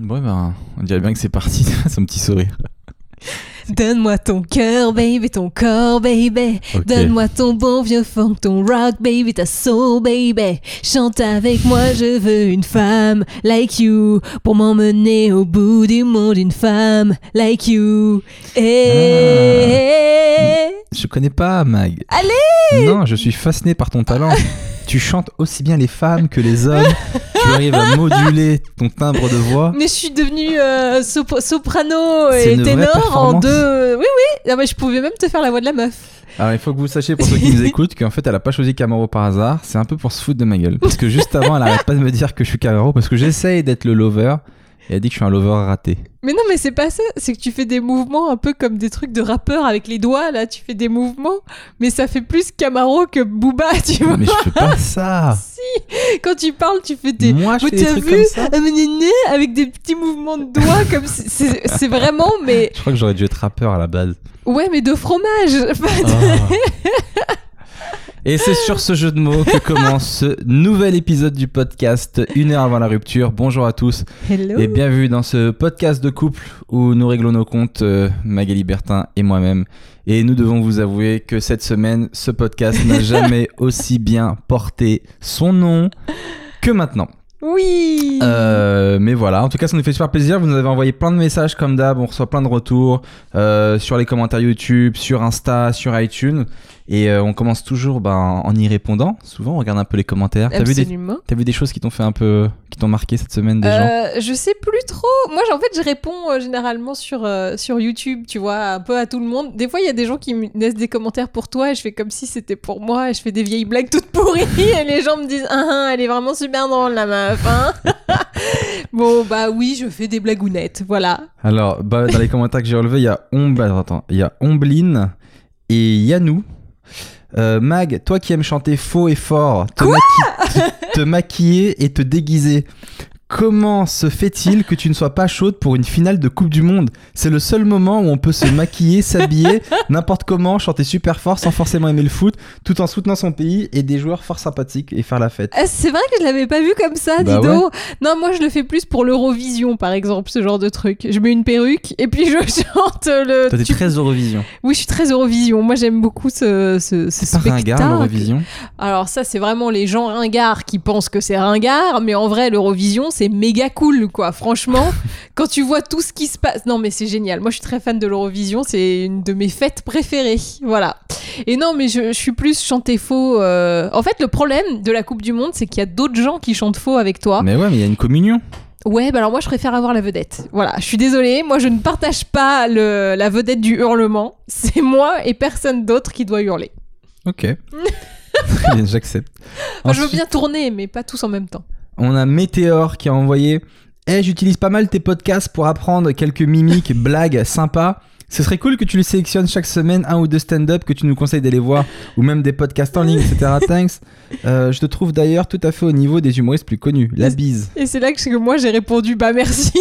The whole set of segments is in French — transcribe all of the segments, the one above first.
Ouais, ben, on dirait bien que c'est parti, son petit sourire. Donne-moi ton cœur, baby, ton corps, baby. Ok. Donne-moi ton bon vieux funk, ton rock, baby, ta soul, baby. Chante avec moi, je veux une femme like you pour m'emmener au bout du monde, une femme like you. Eh. Je connais pas, Mag. Allez Non, je suis fasciné par ton talent. tu chantes aussi bien les femmes que les hommes. tu arrives à moduler ton timbre de voix. Mais je suis devenue euh, sop- soprano et ténor en deux. Oui, oui. Ah, mais je pouvais même te faire la voix de la meuf. Alors, il faut que vous sachiez, pour ceux qui nous écoutent, qu'en fait, elle a pas choisi Camaro par hasard. C'est un peu pour se foutre de ma gueule. Parce que juste avant, elle arrête pas de me dire que je suis Camaro. Parce que j'essaye d'être le lover. Et elle dit que je suis un lover raté. Mais non, mais c'est pas ça. C'est que tu fais des mouvements un peu comme des trucs de rappeur avec les doigts, là. Tu fais des mouvements. Mais ça fait plus Camaro que Booba, tu vois. Mais je fais pas ça. Si Quand tu parles, tu fais des. Moi, je fais des trucs comme ça. Avec des petits mouvements de doigts, comme c'est vraiment, mais. Je crois que j'aurais dû être rappeur à la base. Ouais, mais de fromage. Ah. Et c'est sur ce jeu de mots que commence ce nouvel épisode du podcast Une heure avant la rupture. Bonjour à tous Hello. et bienvenue dans ce podcast de couple où nous réglons nos comptes, euh, Magali Bertin et moi-même. Et nous devons vous avouer que cette semaine, ce podcast n'a jamais aussi bien porté son nom que maintenant. Oui. Euh, mais voilà, en tout cas, ça nous fait super plaisir. Vous nous avez envoyé plein de messages comme d'hab. On reçoit plein de retours euh, sur les commentaires YouTube, sur Insta, sur iTunes. Et euh, on commence toujours ben, en y répondant. Souvent, on regarde un peu les commentaires. T'as vu, des, Absolument. t'as vu des choses qui t'ont fait un peu. qui t'ont marqué cette semaine des gens Euh, je sais plus trop. Moi, en fait, je réponds euh, généralement sur, sur YouTube, tu vois, un peu à tout le monde. Des fois, il y a des gens qui me laissent des commentaires pour toi et je fais comme si c'était pour moi et je fais des vieilles blagues toutes pourries et les gens me disent Ah, ah, elle est vraiment super drôle, la meuf. hein. bon, bah oui, je fais des blagounettes, voilà. Alors, bah, dans les commentaires que j'ai relevés, il y a Omb... attends, attends, il y a Ombline et Yanou. Euh, Mag, toi qui aimes chanter faux et fort, te, maqui- te- te maquiller et te déguiser. Comment se fait-il que tu ne sois pas chaude pour une finale de Coupe du Monde? C'est le seul moment où on peut se maquiller, s'habiller, n'importe comment, chanter super fort sans forcément aimer le foot, tout en soutenant son pays et des joueurs fort sympathiques et faire la fête. Euh, C'est vrai que je l'avais pas vu comme ça, Bah Dido. Non, moi je le fais plus pour l'Eurovision, par exemple, ce genre de truc. Je mets une perruque et puis je chante le. Toi, t'es tu- très Eurovision. Oui, je suis très Eurovision. Moi, j'aime beaucoup ce, ce, ce C'est pas ringard, l'Eurovision? Alors ça, c'est vraiment les gens ringards qui pensent que c'est ringard, mais en vrai, l'Eurovision, c'est méga cool, quoi. Franchement, quand tu vois tout ce qui se passe... Non, mais c'est génial. Moi, je suis très fan de l'Eurovision. C'est une de mes fêtes préférées. Voilà. Et non, mais je, je suis plus chanter faux. euh. En fait, le problème de la Coupe du Monde, c'est qu'il y a d'autres gens qui chantent faux avec toi. Mais ouais, mais il y a une communion. Ouais, bah alors moi, je préfère avoir la vedette. Voilà, je suis désolée. Moi, je ne partage pas le, la vedette du hurlement. C'est moi et personne d'autre qui doit hurler. Ok. J'accepte. Moi, je veux bien tourner, mais pas tous en même temps. On a Météor qui a envoyé Eh, j'utilise pas mal tes podcasts pour apprendre quelques mimiques, blagues sympas. Ce serait cool que tu les sélectionnes chaque semaine, un ou deux stand-up que tu nous conseilles d'aller voir, ou même des podcasts en ligne, etc. Thanks. Euh, je te trouve d'ailleurs tout à fait au niveau des humoristes plus connus. La bise. Et c'est là que, moi j'ai répondu bah merci.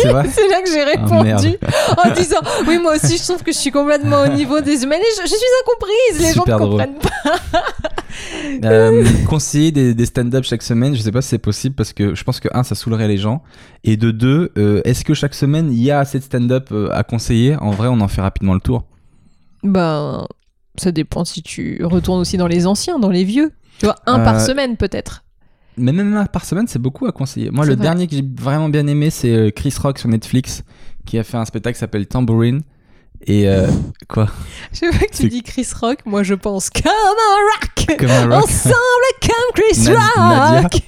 C'est là que j'ai Ah, répondu en disant oui moi aussi je trouve que je suis complètement au niveau des humains. Je, je suis incomprise. Les Super gens ne comprennent pas. Euh, conseiller des, des stand-up chaque semaine, je sais pas si c'est possible parce que je pense que, un, ça saoulerait les gens. Et de deux, euh, est-ce que chaque semaine il y a assez de stand-up euh, à conseiller? En vrai, on en fait rapidement le tour. Ben ça dépend si tu retournes aussi dans les anciens, dans les vieux. Tu vois un Euh, par semaine peut-être. Mais même un par semaine, c'est beaucoup à conseiller. Moi, le vrai. dernier que j'ai vraiment bien aimé, c'est Chris Rock sur Netflix, qui a fait un spectacle qui s'appelle Tambourine. Et euh, quoi Je veux que tu dis Chris Rock, moi je pense comme un rock. Comme un rock. Ensemble comme Chris Rock.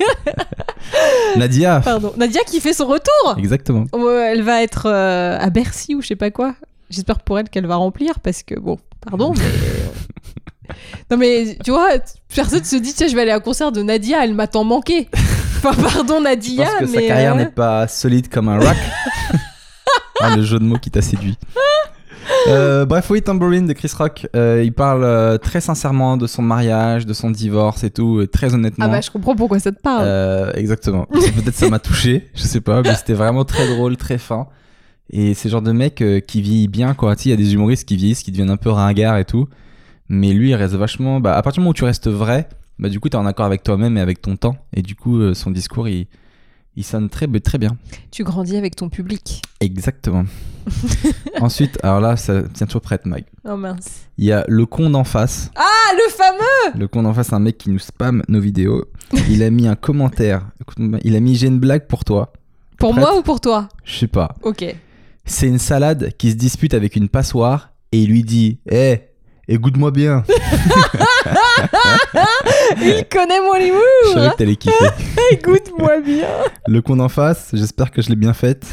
Nadia. Pardon. Nadia qui fait son retour. Exactement. Ouais, elle va être euh, à Bercy ou je sais pas quoi. J'espère pour elle qu'elle va remplir parce que bon, pardon, mais. non mais tu vois, personne se dit tiens je vais aller à un concert de Nadia, elle m'a tant manqué. Enfin pardon Je Nadia, pense que mais sa carrière euh, n'est pas solide comme un rock. Ah, le jeu de mots qui t'a séduit. Euh, bref, oui, Tambourine de Chris Rock. Euh, il parle euh, très sincèrement de son mariage, de son divorce et tout, et très honnêtement. ah bah je comprends pourquoi ça te parle. Euh, exactement. Peut-être ça m'a touché, je sais pas, mais c'était vraiment très drôle, très fin. Et c'est le genre de mec euh, qui vieillit bien, quoi. Tu sais, il y a des humoristes qui vieillissent, qui deviennent un peu ringards et tout. Mais lui, il reste vachement. Bah, à partir du moment où tu restes vrai, bah, du coup, t'es en accord avec toi-même et avec ton temps. Et du coup, euh, son discours, il, Il sonne très, très bien. Tu grandis avec ton public. Exactement. Ensuite, alors là, ça tient toujours prête, Mag. Oh mince. Il y a le con d'en face. Ah, le fameux Le con d'en face, un mec qui nous spam nos vidéos. Il a mis un commentaire. Il a mis j'ai une blague pour toi. Pour Prête moi ou pour toi? Je sais pas. Ok. C'est une salade qui se dispute avec une passoire et il lui dit Hé, écoute-moi bien. Il connaît mon Je humour savais que t'allais kiffer. Écoute-moi bien Le con d'en face, j'espère que je l'ai bien faite.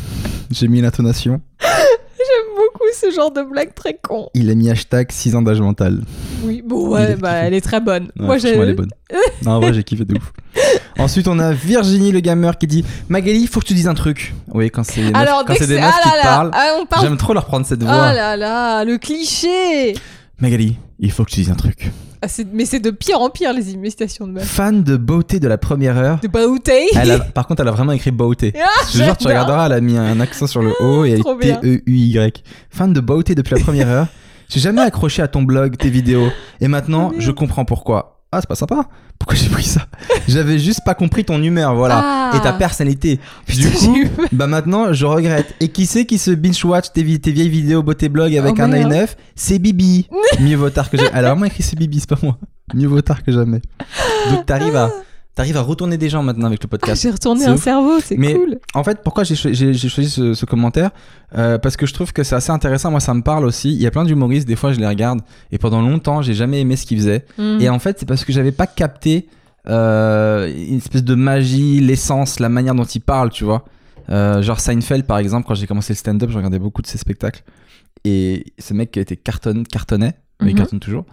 J'ai mis l'intonation. J'aime beaucoup ce genre de blague très con. Il a mis hashtag 6 ans d'âge mental. Oui, bon, Il ouais, bah kiffé. elle est très bonne. Ouais, Moi, j'ai. elle est bonne. Non, en vrai, j'ai kiffé de ouf. Ensuite, on a Virginie le gamer qui dit Magali, faut que tu dises un truc. Oui, quand c'est des meufs, quand c'est des c'est. meufs Ah qui là parlent, ah, on parle. j'aime trop leur prendre cette Oh voix. là là, le cliché Magali, il faut que tu dises un truc. Ah, Mais c'est de pire en pire, les imitations de meufs. Fan de beauté de la première heure. De beauté Elle a- par contre, elle a vraiment écrit beauté. Ah, Je te jure, tu regarderas, elle a mis un accent sur le O et elle est. T-E-U-Y. Fan de beauté depuis la première heure. J'ai jamais accroché à ton blog, tes vidéos. Et maintenant, je comprends pourquoi. Ah, c'est pas sympa. Pourquoi j'ai pris ça? J'avais juste pas compris ton humeur, voilà. Ah. Et ta personnalité. Putain, coup, bah maintenant, je regrette. Et qui c'est qui se binge-watch tes, vi- tes vieilles vidéos beauté blog avec Oh, un œil neuf? C'est Bibi. Mieux vaut tard que jamais. Elle a vraiment écrit c'est Bibi, c'est pas moi. Mieux vaut tard que jamais. Donc t'arrives à, t'arrives à retourner des gens maintenant avec le Ah, podcast. j'ai retourné un ouf. cerveau, c'est Mais- cool. En fait, pourquoi j'ai cho- j'ai j'ai choisi ce, ce commentaire Euh, Parce que je trouve que c'est assez intéressant. Moi, ça me parle aussi. Il y a plein d'humoristes, des fois, je les regarde. Et pendant longtemps, j'ai jamais aimé ce qu'ils faisaient. Mm. Et en fait, c'est parce que j'avais pas capté euh, une espèce de magie, l'essence, la manière dont ils parlent, tu vois. Euh, genre Seinfeld, par exemple, quand j'ai commencé le stand-up, je regardais beaucoup de ses spectacles. Et ce mec qui était cartonne, cartonnait, mais il Mhm. cartonne toujours.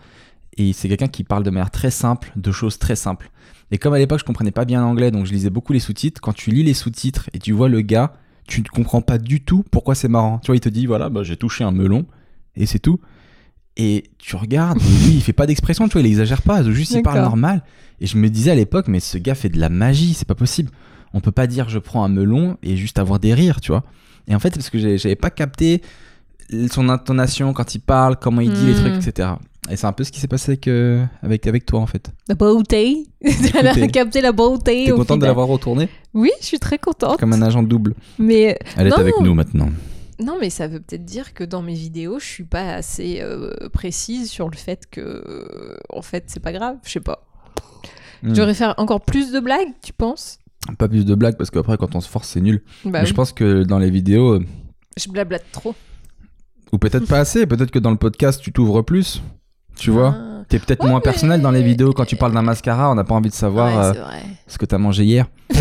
Et c'est quelqu'un qui parle de manière très simple, de choses très simples. Et comme à l'époque, je comprenais pas bien l'anglais, donc je lisais beaucoup les sous-titres. Quand tu lis les sous-titres et tu vois le gars, tu ne comprends pas du tout pourquoi c'est marrant. Tu vois, il te dit, voilà, bah, j'ai touché un melon, et c'est tout. Et tu regardes, et lui, il fait pas d'expression, tu vois, il exagère pas, juste il parle normal. Et je me disais à l'époque, mais ce gars fait de la magie, c'est pas possible. On peut pas dire je prends un melon et juste avoir des rires, tu vois. Et en fait, c'est parce que j'avais pas capté son intonation quand il parle, comment il dit les Mm. trucs, etc. Et c'est un peu ce qui s'est passé avec, euh, avec, avec toi, en fait. La beauté. Elle a capté la beauté. T'es contente de l'avoir retourné Oui, je suis très contente. Comme un agent double. Mais Elle est avec nous maintenant. non, mais ça veut peut-être dire que dans mes vidéos, je suis pas assez euh, précise sur le fait que, euh, en fait, c'est pas grave. Je sais pas. Hmm. Je devrais faire encore plus de blagues, tu penses? Pas plus de blagues parce qu'après, quand on se force, c'est nul. Bah Mais oui. je pense que dans les vidéos, Je blablate trop. ou peut-être pas assez, peut-être que dans le podcast, tu t'ouvres plus. Tu vois Ah. T'es peut-être Ouais, moins mais- personnel dans les vidéos quand tu parles d'un mascara, on n'a pas envie de savoir Ouais, euh, ce que t'as mangé hier.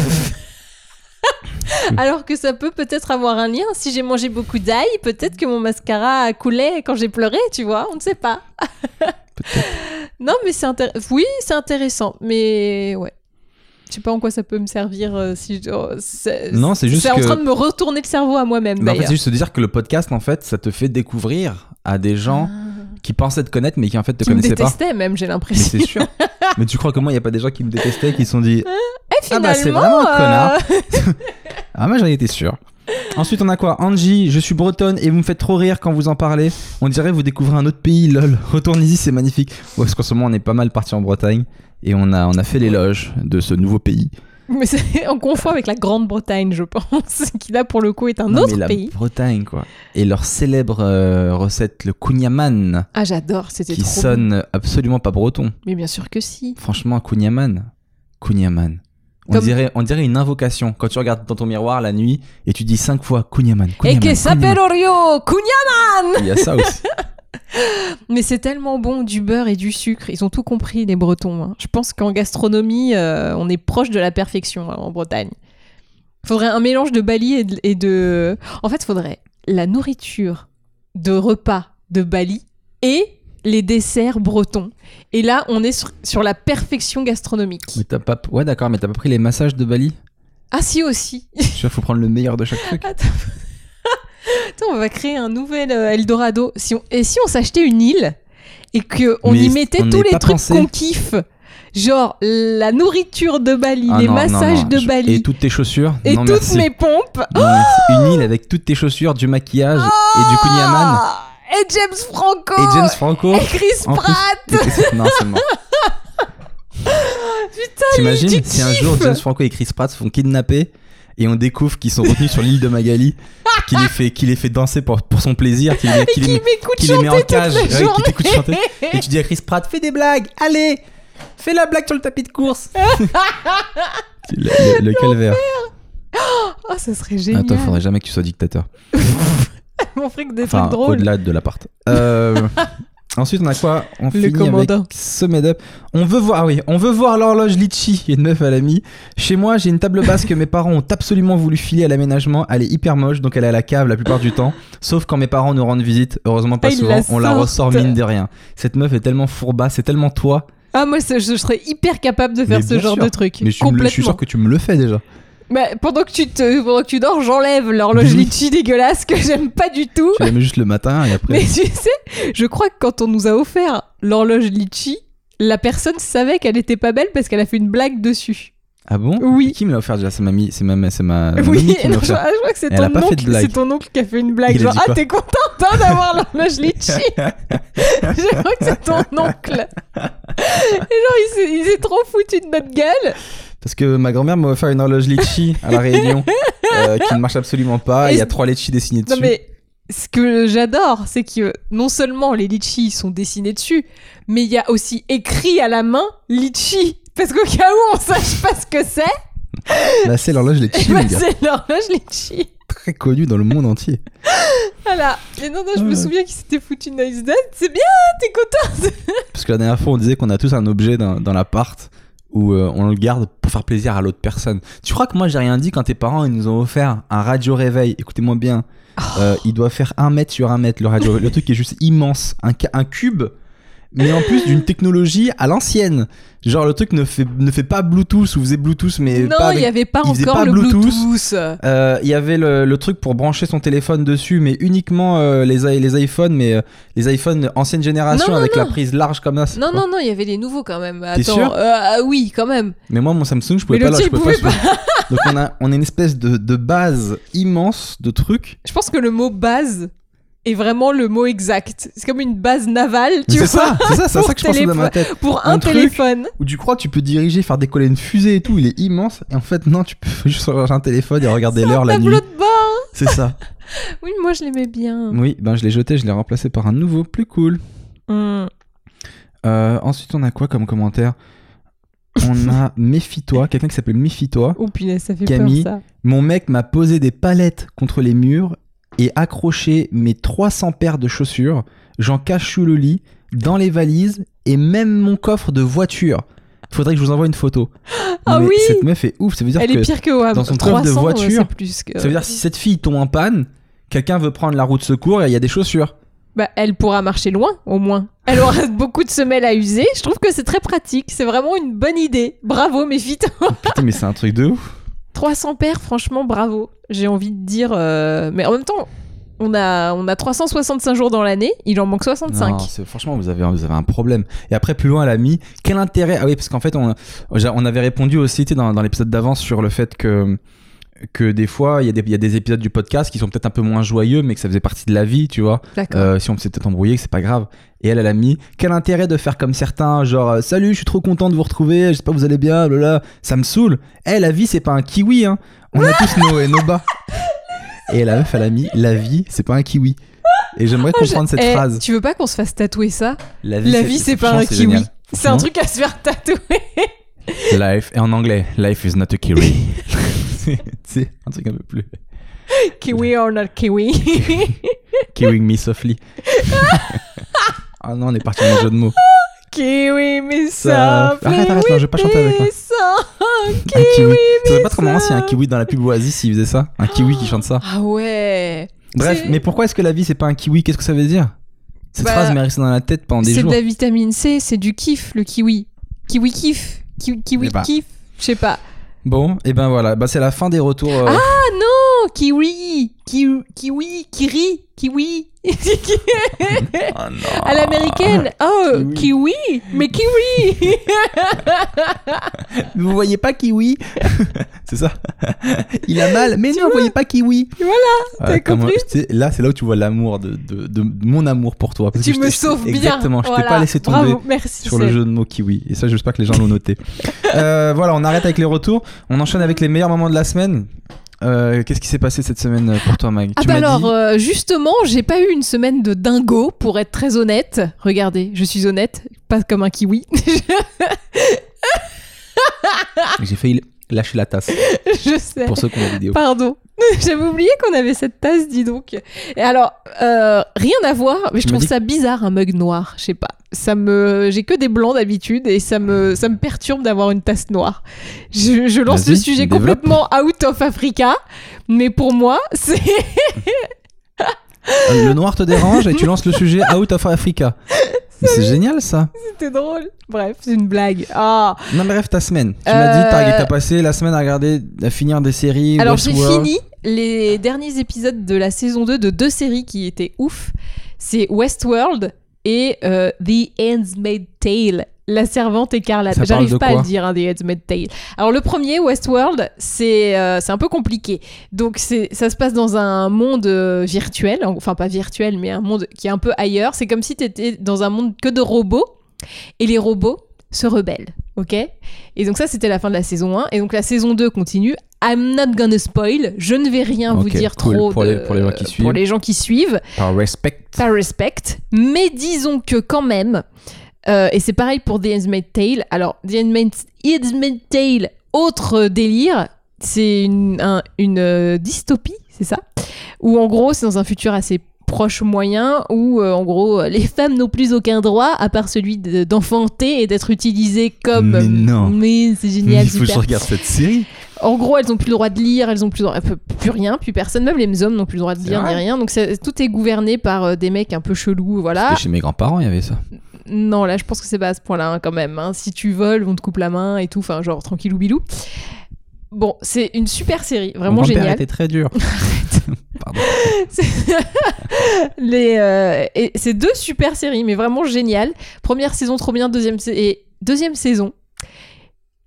Alors que ça peut peut-être avoir un lien. Si j'ai mangé beaucoup d'ail, peut-être que mon mascara a coulé quand j'ai pleuré, tu vois. On ne sait pas. non, mais c'est intéressant. Oui, c'est intéressant. Mais ouais. Je sais pas en quoi ça peut me servir euh, si je- oh, c'est Non, c'est juste c'est en que- train de me retourner le cerveau à moi-même en fait, c'est juste se dire que le podcast, en fait, ça te fait découvrir à des gens Ah. Qui pensaient te connaître, mais qui en fait te qui me connaissaient pas. détestaient même, j'ai Mais l'impression. c'est sûr. mais tu crois que moi, il n'y a pas des gens qui me détestaient, qui se sont dit Et Ah bah, c'est vraiment un connard. euh, Ah, moi j'en étais sûr. Ensuite, on a quoi? Angie, je suis bretonne et vous me faites trop rire quand vous en parlez. On dirait vous découvrez un autre pays, lol. Retournez-y, c'est magnifique. Parce qu'en ce moment, on est pas mal parti en Bretagne et on a, on a fait l'éloge de ce nouveau pays. Mais c'est- on confond avec la Grande-Bretagne, je pense, qui là pour le coup est un Non, autre mais la pays. Bretagne, quoi. Et leur célèbre euh, recette, le kouign-amann, Ah, j'adore, c'était qui trop bon. sonne absolument pas breton. Mais bien sûr que si. Franchement, kouign-amann. Kouign-amann. On, Comme- dirait, on dirait une invocation quand tu regardes dans ton miroir la nuit et tu dis cinq fois kouign-amann. Et kouign-amann, que s'appelle Orio Cugna Il y a ça aussi. Mais c'est tellement bon, du beurre et du sucre. Ils ont tout compris, les Bretons. hein. Je pense qu'en gastronomie, euh, on est proche de la perfection hein, en Bretagne. Il faudrait un mélange de Bali et de, et de- En fait, il faudrait la nourriture de repas de Bali et les desserts bretons. Et là, on est sur, sur la perfection gastronomique. Mais t'as pas. Ouais, d'accord, mais t'as pas pris les massages de Bali? Ah si aussi vois, faut prendre le meilleur de chaque truc. Attends. Attends, on va créer un nouvel euh, Eldorado. Si on... Et si on s'achetait une île et qu'on Mais y mettait on tous les trucs qu'on kiffe Genre la nourriture de Bali, Ah les non, massages non. de Bali Et toutes tes chaussures et toutes merci. mes pompes. Une île avec toutes tes chaussures, du maquillage et du kouign-amann. Ah Et James Franco Et James Franco. Et Chris plus. Pratt Et- Non. Putain, T'imagines si un jour James Franco et Chris Pratt se font kidnapper et on découvre qu'ils sont retenus sur l'île de Magali, qu'il les fait, qu'il les fait danser pour, pour son plaisir, qu'il les, qu'il les qu'il les met en cage, ouais, qui t'écoute chanter. Et tu dis à Chris Pratt, fais des blagues, allez, fais la blague sur le tapis de course. le, le- le calvaire. Oh, ça serait génial. Attends, faudrait jamais que tu sois dictateur. On ferait que des Enfin, trucs drôles. au-delà de l'appart. Euh, ensuite, on a quoi On Le finit avec commandant. Sommet Up. On veut voir, ah oui, on veut voir l'horloge Litchi. Une meuf, elle a mis. Chez moi, j'ai une table basse que mes parents ont absolument voulu filer à l'aménagement. Elle est hyper moche, donc elle est à la cave la plupart du temps. Sauf quand mes parents nous rendent visite. Heureusement, pas Ah, souvent. la on la ressort mine de rien. Cette meuf est tellement fourba, c'est tellement toi. Ah, moi, ça- je serais hyper capable de faire Mais ce genre sûr. de truc. Mais je, suis- je suis sûr que tu me le fais déjà. Bah, pendant, que tu te, pendant que tu dors, j'enlève l'horloge litchi dégueulasse que j'aime pas du tout. Tu la mets juste le matin et après. Mais tu sais, je crois que quand on nous a offert l'horloge litchi, la personne savait qu'elle était pas belle parce qu'elle a fait une blague dessus. Ah bon? Oui. Qui me l'a offert? Déjà C'est mamie, c'est ma, c'est ma Oui, mamie qui me non, l'a je, offert. je crois que c'est ton, oncle, c'est ton oncle qui a fait une blague. Il Genre, ah, t'es content hein, d'avoir l'horloge litchi? Je crois que c'est ton oncle. Et genre, il s'est, il s'est trop foutu de notre gueule. Parce que ma grand-mère m'a offert une horloge litchi à la Réunion euh, qui ne marche absolument pas. Il y a trois litchis dessinés dessus. Non mais ce que j'adore, c'est que non seulement les litchis sont dessinés dessus, mais il y a aussi écrit à la main litchi. Parce qu'au cas où on sache pas ce que c'est, Bah, c'est l'horloge litchi, gars. c'est l'horloge litchi. Très connu dans le monde entier. Voilà. Et non, non, je Ah me ouais. souviens qu'il s'était foutu de nice dad. C'est bien, t'es content. Parce que la dernière fois, on disait qu'on a tous un objet dans, dans l'appart où euh, on le garde pour faire plaisir à l'autre personne. Tu crois que moi, j'ai rien dit quand tes parents ils nous ont offert un radio réveil? Écoutez-moi bien. Euh, il doit faire un mètre sur un mètre le radio. le truc est juste immense. Un cube. Mais en plus d'une technologie à l'ancienne. Genre le truc ne fait, ne fait pas Bluetooth ou faisait Bluetooth mais non, pas il n'y avait pas encore pas le Bluetooth. Euh, Il y avait le, le truc pour brancher son téléphone dessus, mais uniquement euh, les, les iPhones, mais euh, les iPhones ancienne génération Non, non, avec la prise large comme ça. Non, quoi. non, non, il y avait les nouveaux quand même. Attends, sûr ah oui, quand même. Mais moi, mon Samsung, je pouvais Mais pas là, je pouvais pas. sur- Donc on a, on a une espèce de, de base immense de trucs. Je pense que le mot base est vraiment le mot exact. C'est comme une base navale, tu C'est vois, ça, c'est ça, c'est ça que je pensais dans ma tête. pour Un téléphone. Où tu crois tu peux diriger, faire décoller une fusée et tout, il est immense. Et en fait, non, tu peux juste changer un téléphone et regarder C'est l'heure la nuit. de bord. C'est ça. Oui, moi je l'aimais bien. Oui, ben je l'ai jeté, je l'ai remplacé par un nouveau, plus cool. Hmm. Euh, ensuite, on a quoi comme commentaire? On a Méfie-toi, quelqu'un qui s'appelle Méfie-toi. Oh punaise, ça fait Camille. peur ça. Mon mec m'a posé des palettes contre les murs et accroché mes 300 paires de chaussures. J'en cache sous le lit, dans les valises et même mon coffre de voiture. Faudrait que je vous envoie une photo. Ah Mais oui Cette meuf est ouf. Ça veut dire Elle que est pire que WAM. dans son coffre de 300, voiture, plus que... ça veut dire si cette fille tombe en panne, quelqu'un veut prendre la route de secours et il y a des chaussures. Bah, elle pourra marcher loin, au moins. Elle aura beaucoup de semelles à user. Je trouve que c'est très pratique. C'est vraiment une bonne idée. Bravo, méfie-toi. Putain, mais c'est un truc de ouf. 300 paires, franchement, bravo. J'ai envie de dire... euh, Mais en même temps, on a, on a 365 jours dans l'année. Il en manque 65. Non, c'est- franchement, vous avez, vous avez un problème. Et après, plus loin, elle a mis quel intérêt? Ah oui, parce qu'en fait, on, on avait répondu aussi tu sais, dans, dans l'épisode d'avant sur le fait que que des fois, il y, a des- il y a des épisodes du podcast qui sont peut-être un peu moins joyeux, mais que ça faisait partie de la vie, tu vois. Euh, si on s'est peut-être embrouillé, que c'est pas grave. Et elle, elle a mis quel intérêt de faire comme certains, genre euh, salut, je suis trop content de vous retrouver, j'espère que vous allez bien, blabla. Ça me saoule. Eh, la vie, c'est pas un kiwi, hein. On a tous nos nos bas. Et la meuf, elle a mis la vie, c'est pas un kiwi. Et j'aimerais comprendre cette Eh, phrase. Tu veux pas qu'on se fasse tatouer ça? La vie, c'est pas un kiwi. C'est un truc à se faire tatouer. Life, et en anglais, life is not a kiwi. c'est c'est un truc un peu plus. kiwi or not kiwi? Kiwing me softly. ah non, on est parti dans le jeu de mots. kiwi, Ça- ça. Arrête, arrête, non, je vais pas chanter avec moi. Un Kiwi, kiwi. Ça serait pas trop marrant ça. s'il y a un kiwi dans la pub Oasis s'il faisait ça Un kiwi qui chante ça. Ah ouais. Bref, mais pourquoi est-ce que la vie c'est pas un kiwi? Qu'est-ce que ça veut dire? Cette Bah, phrase m'est restée dans la tête pendant des C'est de jours. la vitamine C, c'est du kiff, le kiwi. Kiwi kiff. Ki- kiwi sais pas. kiff. Je sais pas. Bon, et ben voilà, bah, c'est la fin des retours. euh, Ah non, kiwi. Ki- kiwi, kiri, kiwi. oh non. À l'américaine. Oh, Kiwi. kiwi. Mais kiwi. Vous voyez pas kiwi? C'est ça. Il a mal, mais non, vous voyez pas kiwi. Voilà, t'as compris tu Là, c'est là où tu vois l'amour de, de, de mon amour pour toi. Parce tu me t'ai- sauves bien. Exactement, je t'ai Voilà. pas laissé tomber. Bravo, merci. sur le jeu de mots kiwi. Et ça, j'espère que les gens l'ont noté. Euh, voilà, on arrête avec les retours. On enchaîne avec les meilleurs moments de la semaine. euh, qu'est-ce qui s'est passé cette semaine pour toi, Mag? Ah Tu bah alors, dit- euh, justement, j'ai pas eu une semaine de dingo, pour être très honnête. Regardez, je suis honnête, pas comme un kiwi. J'ai failli lâcher la tasse je sais. pour ceux qui ont la vidéo. Pardon. J'avais oublié qu'on avait cette tasse, dis donc. Et alors, euh, rien à voir, mais je trouve ça bizarre un mug noir. Je sais pas. Ça me, j'ai que des blancs d'habitude et ça me, ça me perturbe d'avoir une tasse noire. Je, je lance le sujet développe. complètement out of Africa, mais pour moi, c'est Euh, Le noir te dérange et tu lances le sujet Out of Africa. Mais C'est génial ça. c'était drôle. Bref, c'est une blague. Ah. Non mais bref, ta semaine. Tu Euh, m'as dit t'as t'as passé la semaine à regarder, à finir des séries. Alors j'ai fini les derniers épisodes de la saison 2 de deux séries qui étaient ouf. C'est Westworld et euh, The Handmaid's Tale. La servante écarlate. J'arrive pas à le dire, hein, The Handmaid's Tale. Alors le premier, Westworld, c'est euh, un peu compliqué. Donc ça se passe dans un monde euh, virtuel, enfin pas virtuel, mais un monde qui est un peu ailleurs. C'est comme si tu étais dans un monde que de robots et les robots se rebellent, ok? Et donc ça c'était la fin de la saison 1 et donc la saison 2 continue. I'm not gonna spoil, je ne vais rien vous dire cool. trop Pour les- de- pour les gens qui suivent. pour les gens qui suivent Par respect. par respect, mais disons que quand même, euh, et c'est pareil pour The Handmaid's Tale. Alors, The Handmaid's Tale, autre délire, c'est une, un- une euh, dystopie, c'est ça? Où en gros, c'est dans un futur assez proche moyen où euh, en gros les femmes n'ont plus aucun droit à part celui de- d'enfanter et d'être utilisées comme Mais non. mais c'est génial Il faut que je regarde cette série. en gros, elles ont plus le droit de lire, elles ont plus le droit, peu- plus rien, plus personne, même les hommes n'ont plus le droit de lire ni rien. Donc tout est gouverné par euh, des mecs un peu chelous, voilà. C'était Chez mes grands-parents, il y avait ça. Non, là, je pense que c'est pas à ce point-là hein, quand même. hein. Si tu voles, on te coupe la main et tout, enfin genre tranquillou bilou. Bon, c'est une super série, Mon vraiment grand-père géniale. était très dur. Pardon. C'est- Les, euh, et c'est deux super séries, mais vraiment géniales. Première saison trop bien, deuxième, sa- et deuxième saison.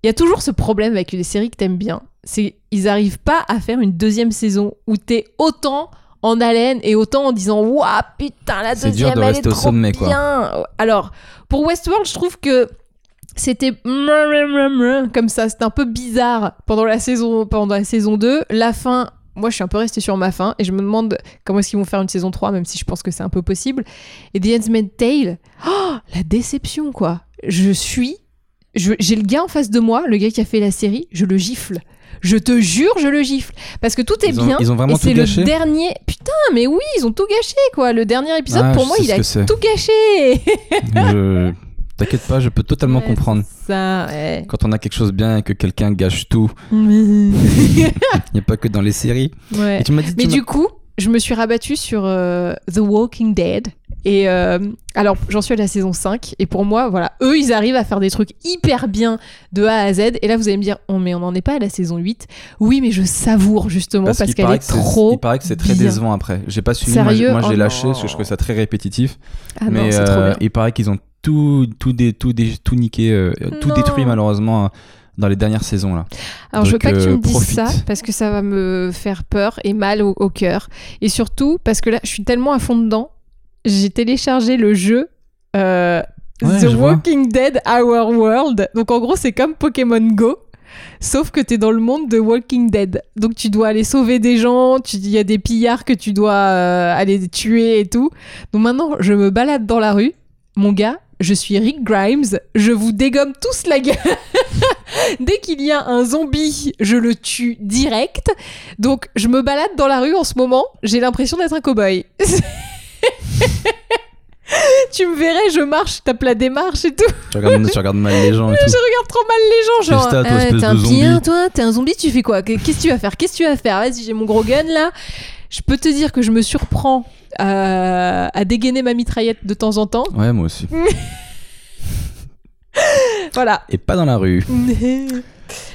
Il y a toujours ce problème avec les séries que t'aimes bien. C'est ils arrivent pas à faire une deuxième saison où t'es autant en haleine et autant en disant Waouh, putain, la dur deuxième, de elle est au trop sommet, quoi. bien. Alors, pour Westworld, je trouve que c'était comme ça, c'était un peu bizarre pendant la saison pendant la saison 2, la fin moi, je suis un peu restée sur ma fin et je me demande comment est-ce qu'ils vont faire une saison 3, même si je pense que c'est un peu possible. Et The Handmaid's Tale, oh, la déception, quoi. Je suis. J'ai le gars en face de moi, le gars qui a fait la série, je le gifle. Je te jure, je le gifle. Parce que tout est Ils ont- bien. ils ont vraiment et tout gâché le dernier. Putain, mais oui, ils ont tout gâché, quoi. Le dernier épisode, Ah, pour moi, il a tout gâché. Je... T'inquiète pas, je peux totalement Ouais, comprendre. Ça, ouais. Quand on a quelque chose bien et que quelqu'un gâche tout, il n'y a pas que dans les séries. Et tu m'as dit, Mais tu du coup, je me suis rabattue sur euh, The Walking Dead. Et euh, alors, j'en suis à la saison 5. Et pour moi, voilà, eux, ils arrivent à faire des trucs hyper bien de A à Z. Et là, vous allez me dire, oh, mais on n'en est pas à la saison 8. Oui, mais je savoure justement parce, qu'elle est trop. Il paraît que c'est très bien. décevant après. J'ai pas suivi. Sérieux Moi, j'ai Oh lâché parce que je trouvais ça très répétitif. Ah mais trop euh, il paraît qu'ils ont tout, tout, dé- tout, dé- tout niqué, euh, tout détruit malheureusement dans les dernières saisons là. Alors, je veux Donc, pas que tu me dises profite. ça parce que ça va me faire peur et mal au, au cœur. Et surtout parce que là, je suis tellement à fond dedans. J'ai téléchargé le jeu euh, Ouais, The je vois. Walking Dead Our World. Donc, en gros, c'est comme Pokémon Go. Sauf que t'es dans le monde de Walking Dead. Donc tu dois aller sauver des gens, il y a des pillards que tu dois euh, aller tuer et tout. Donc maintenant, je me balade dans la rue. Mon gars, je suis Rick Grimes, je vous dégomme tous la gueule. Dès qu'il y a un zombie, je le tue direct. Donc je me balade dans la rue en ce moment, j'ai l'impression d'être un cow-boy. tu me verrais, je marche, je tape la démarche et tout. Tu regardes, tu regardes mal les gens et Je regarde trop mal les gens, genre. Juste à toi, euh, t'es un hein, toi, t'es un zombie, tu fais quoi? Qu'est-ce que tu vas faire? Qu'est-ce que tu vas faire? Vas-y, j'ai mon gros gun là. Je peux te dire que je me surprends euh, à dégainer ma mitraillette de temps en temps. Ouais, moi aussi. Voilà. Et pas dans la rue.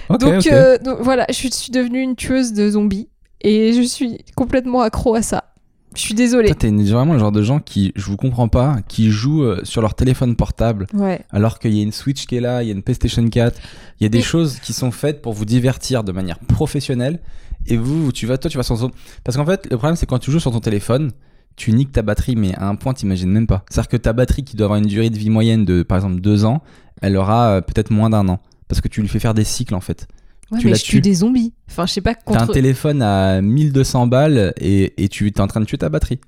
Donc, euh, donc, voilà, je suis devenue une tueuse de zombies et je suis complètement accro à ça. Je suis désolée. Toi, t'es vraiment le genre de gens qui, je vous comprends pas, qui jouent euh, sur leur téléphone portable Ouais. alors qu'il y a une Switch qui est là, il y a une PlayStation 4, il y a des Et- choses qui sont faites pour vous divertir de manière professionnelle. Et vous, tu vas, toi, tu vas ton... Parce qu'en fait, le problème, c'est quand tu joues sur ton téléphone, tu niques ta batterie, mais à un point, t'imagines même pas. C'est-à-dire que ta batterie qui doit avoir une durée de vie moyenne de, par exemple, deux ans, elle aura euh, peut-être moins d'un an. Parce que tu lui fais faire des cycles, en fait. Ouais, Tu mais la je tue des zombies. Enfin, je sais pas T'as un contre. téléphone à 1200 balles et, et tu es en train de tuer ta batterie.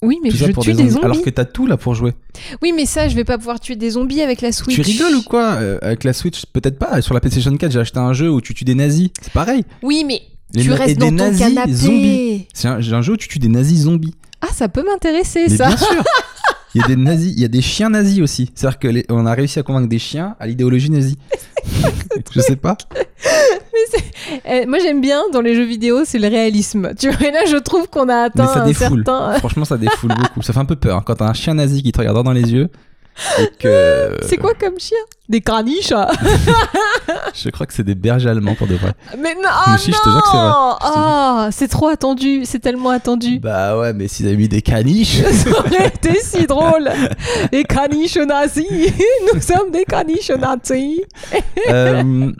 Oui, mais Tout je tue des des zombies. Alors que t'as tout là pour jouer. Oui, mais ça, je vais pas pouvoir tuer des zombies avec la Switch. Tu rigoles ou quoi Euh, Avec la Switch, peut-être pas. Sur la PlayStation 4, j'ai acheté un jeu où tu tues des nazis. C'est pareil. Oui, mais Les tu et restes des dans ton nazis canapé. zombies. C'est un, j'ai un jeu où tu tues des nazis zombies. Ah, ça peut m'intéresser, Mais ça. bien sûr. Il y a des nazis, il y a des chiens nazis aussi. C'est-à-dire que les- on a réussi à convaincre des chiens à l'idéologie nazie. Je sais pas. Eh, moi, j'aime bien dans les jeux vidéo, c'est le réalisme. Tu vois, et là, je trouve qu'on a atteint Mais ça un défoule. certain. Franchement, ça défoule beaucoup. Ça fait un peu peur hein, quand t'as un chien nazi qui te regarde dans les yeux. Que. C'est quoi comme chien? Des craniches ah. Je crois que c'est des bergers allemands pour de vrai. Mais non, Mais oh si, je te jure que c'est vrai. non jure. Ah, c'est trop attendu, c'est tellement attendu. Bah ouais, mais s'ils avaient mis des caniches. Ça aurait été si drôle. Les caniches nazis. Nous sommes des caniches nazis. Euh,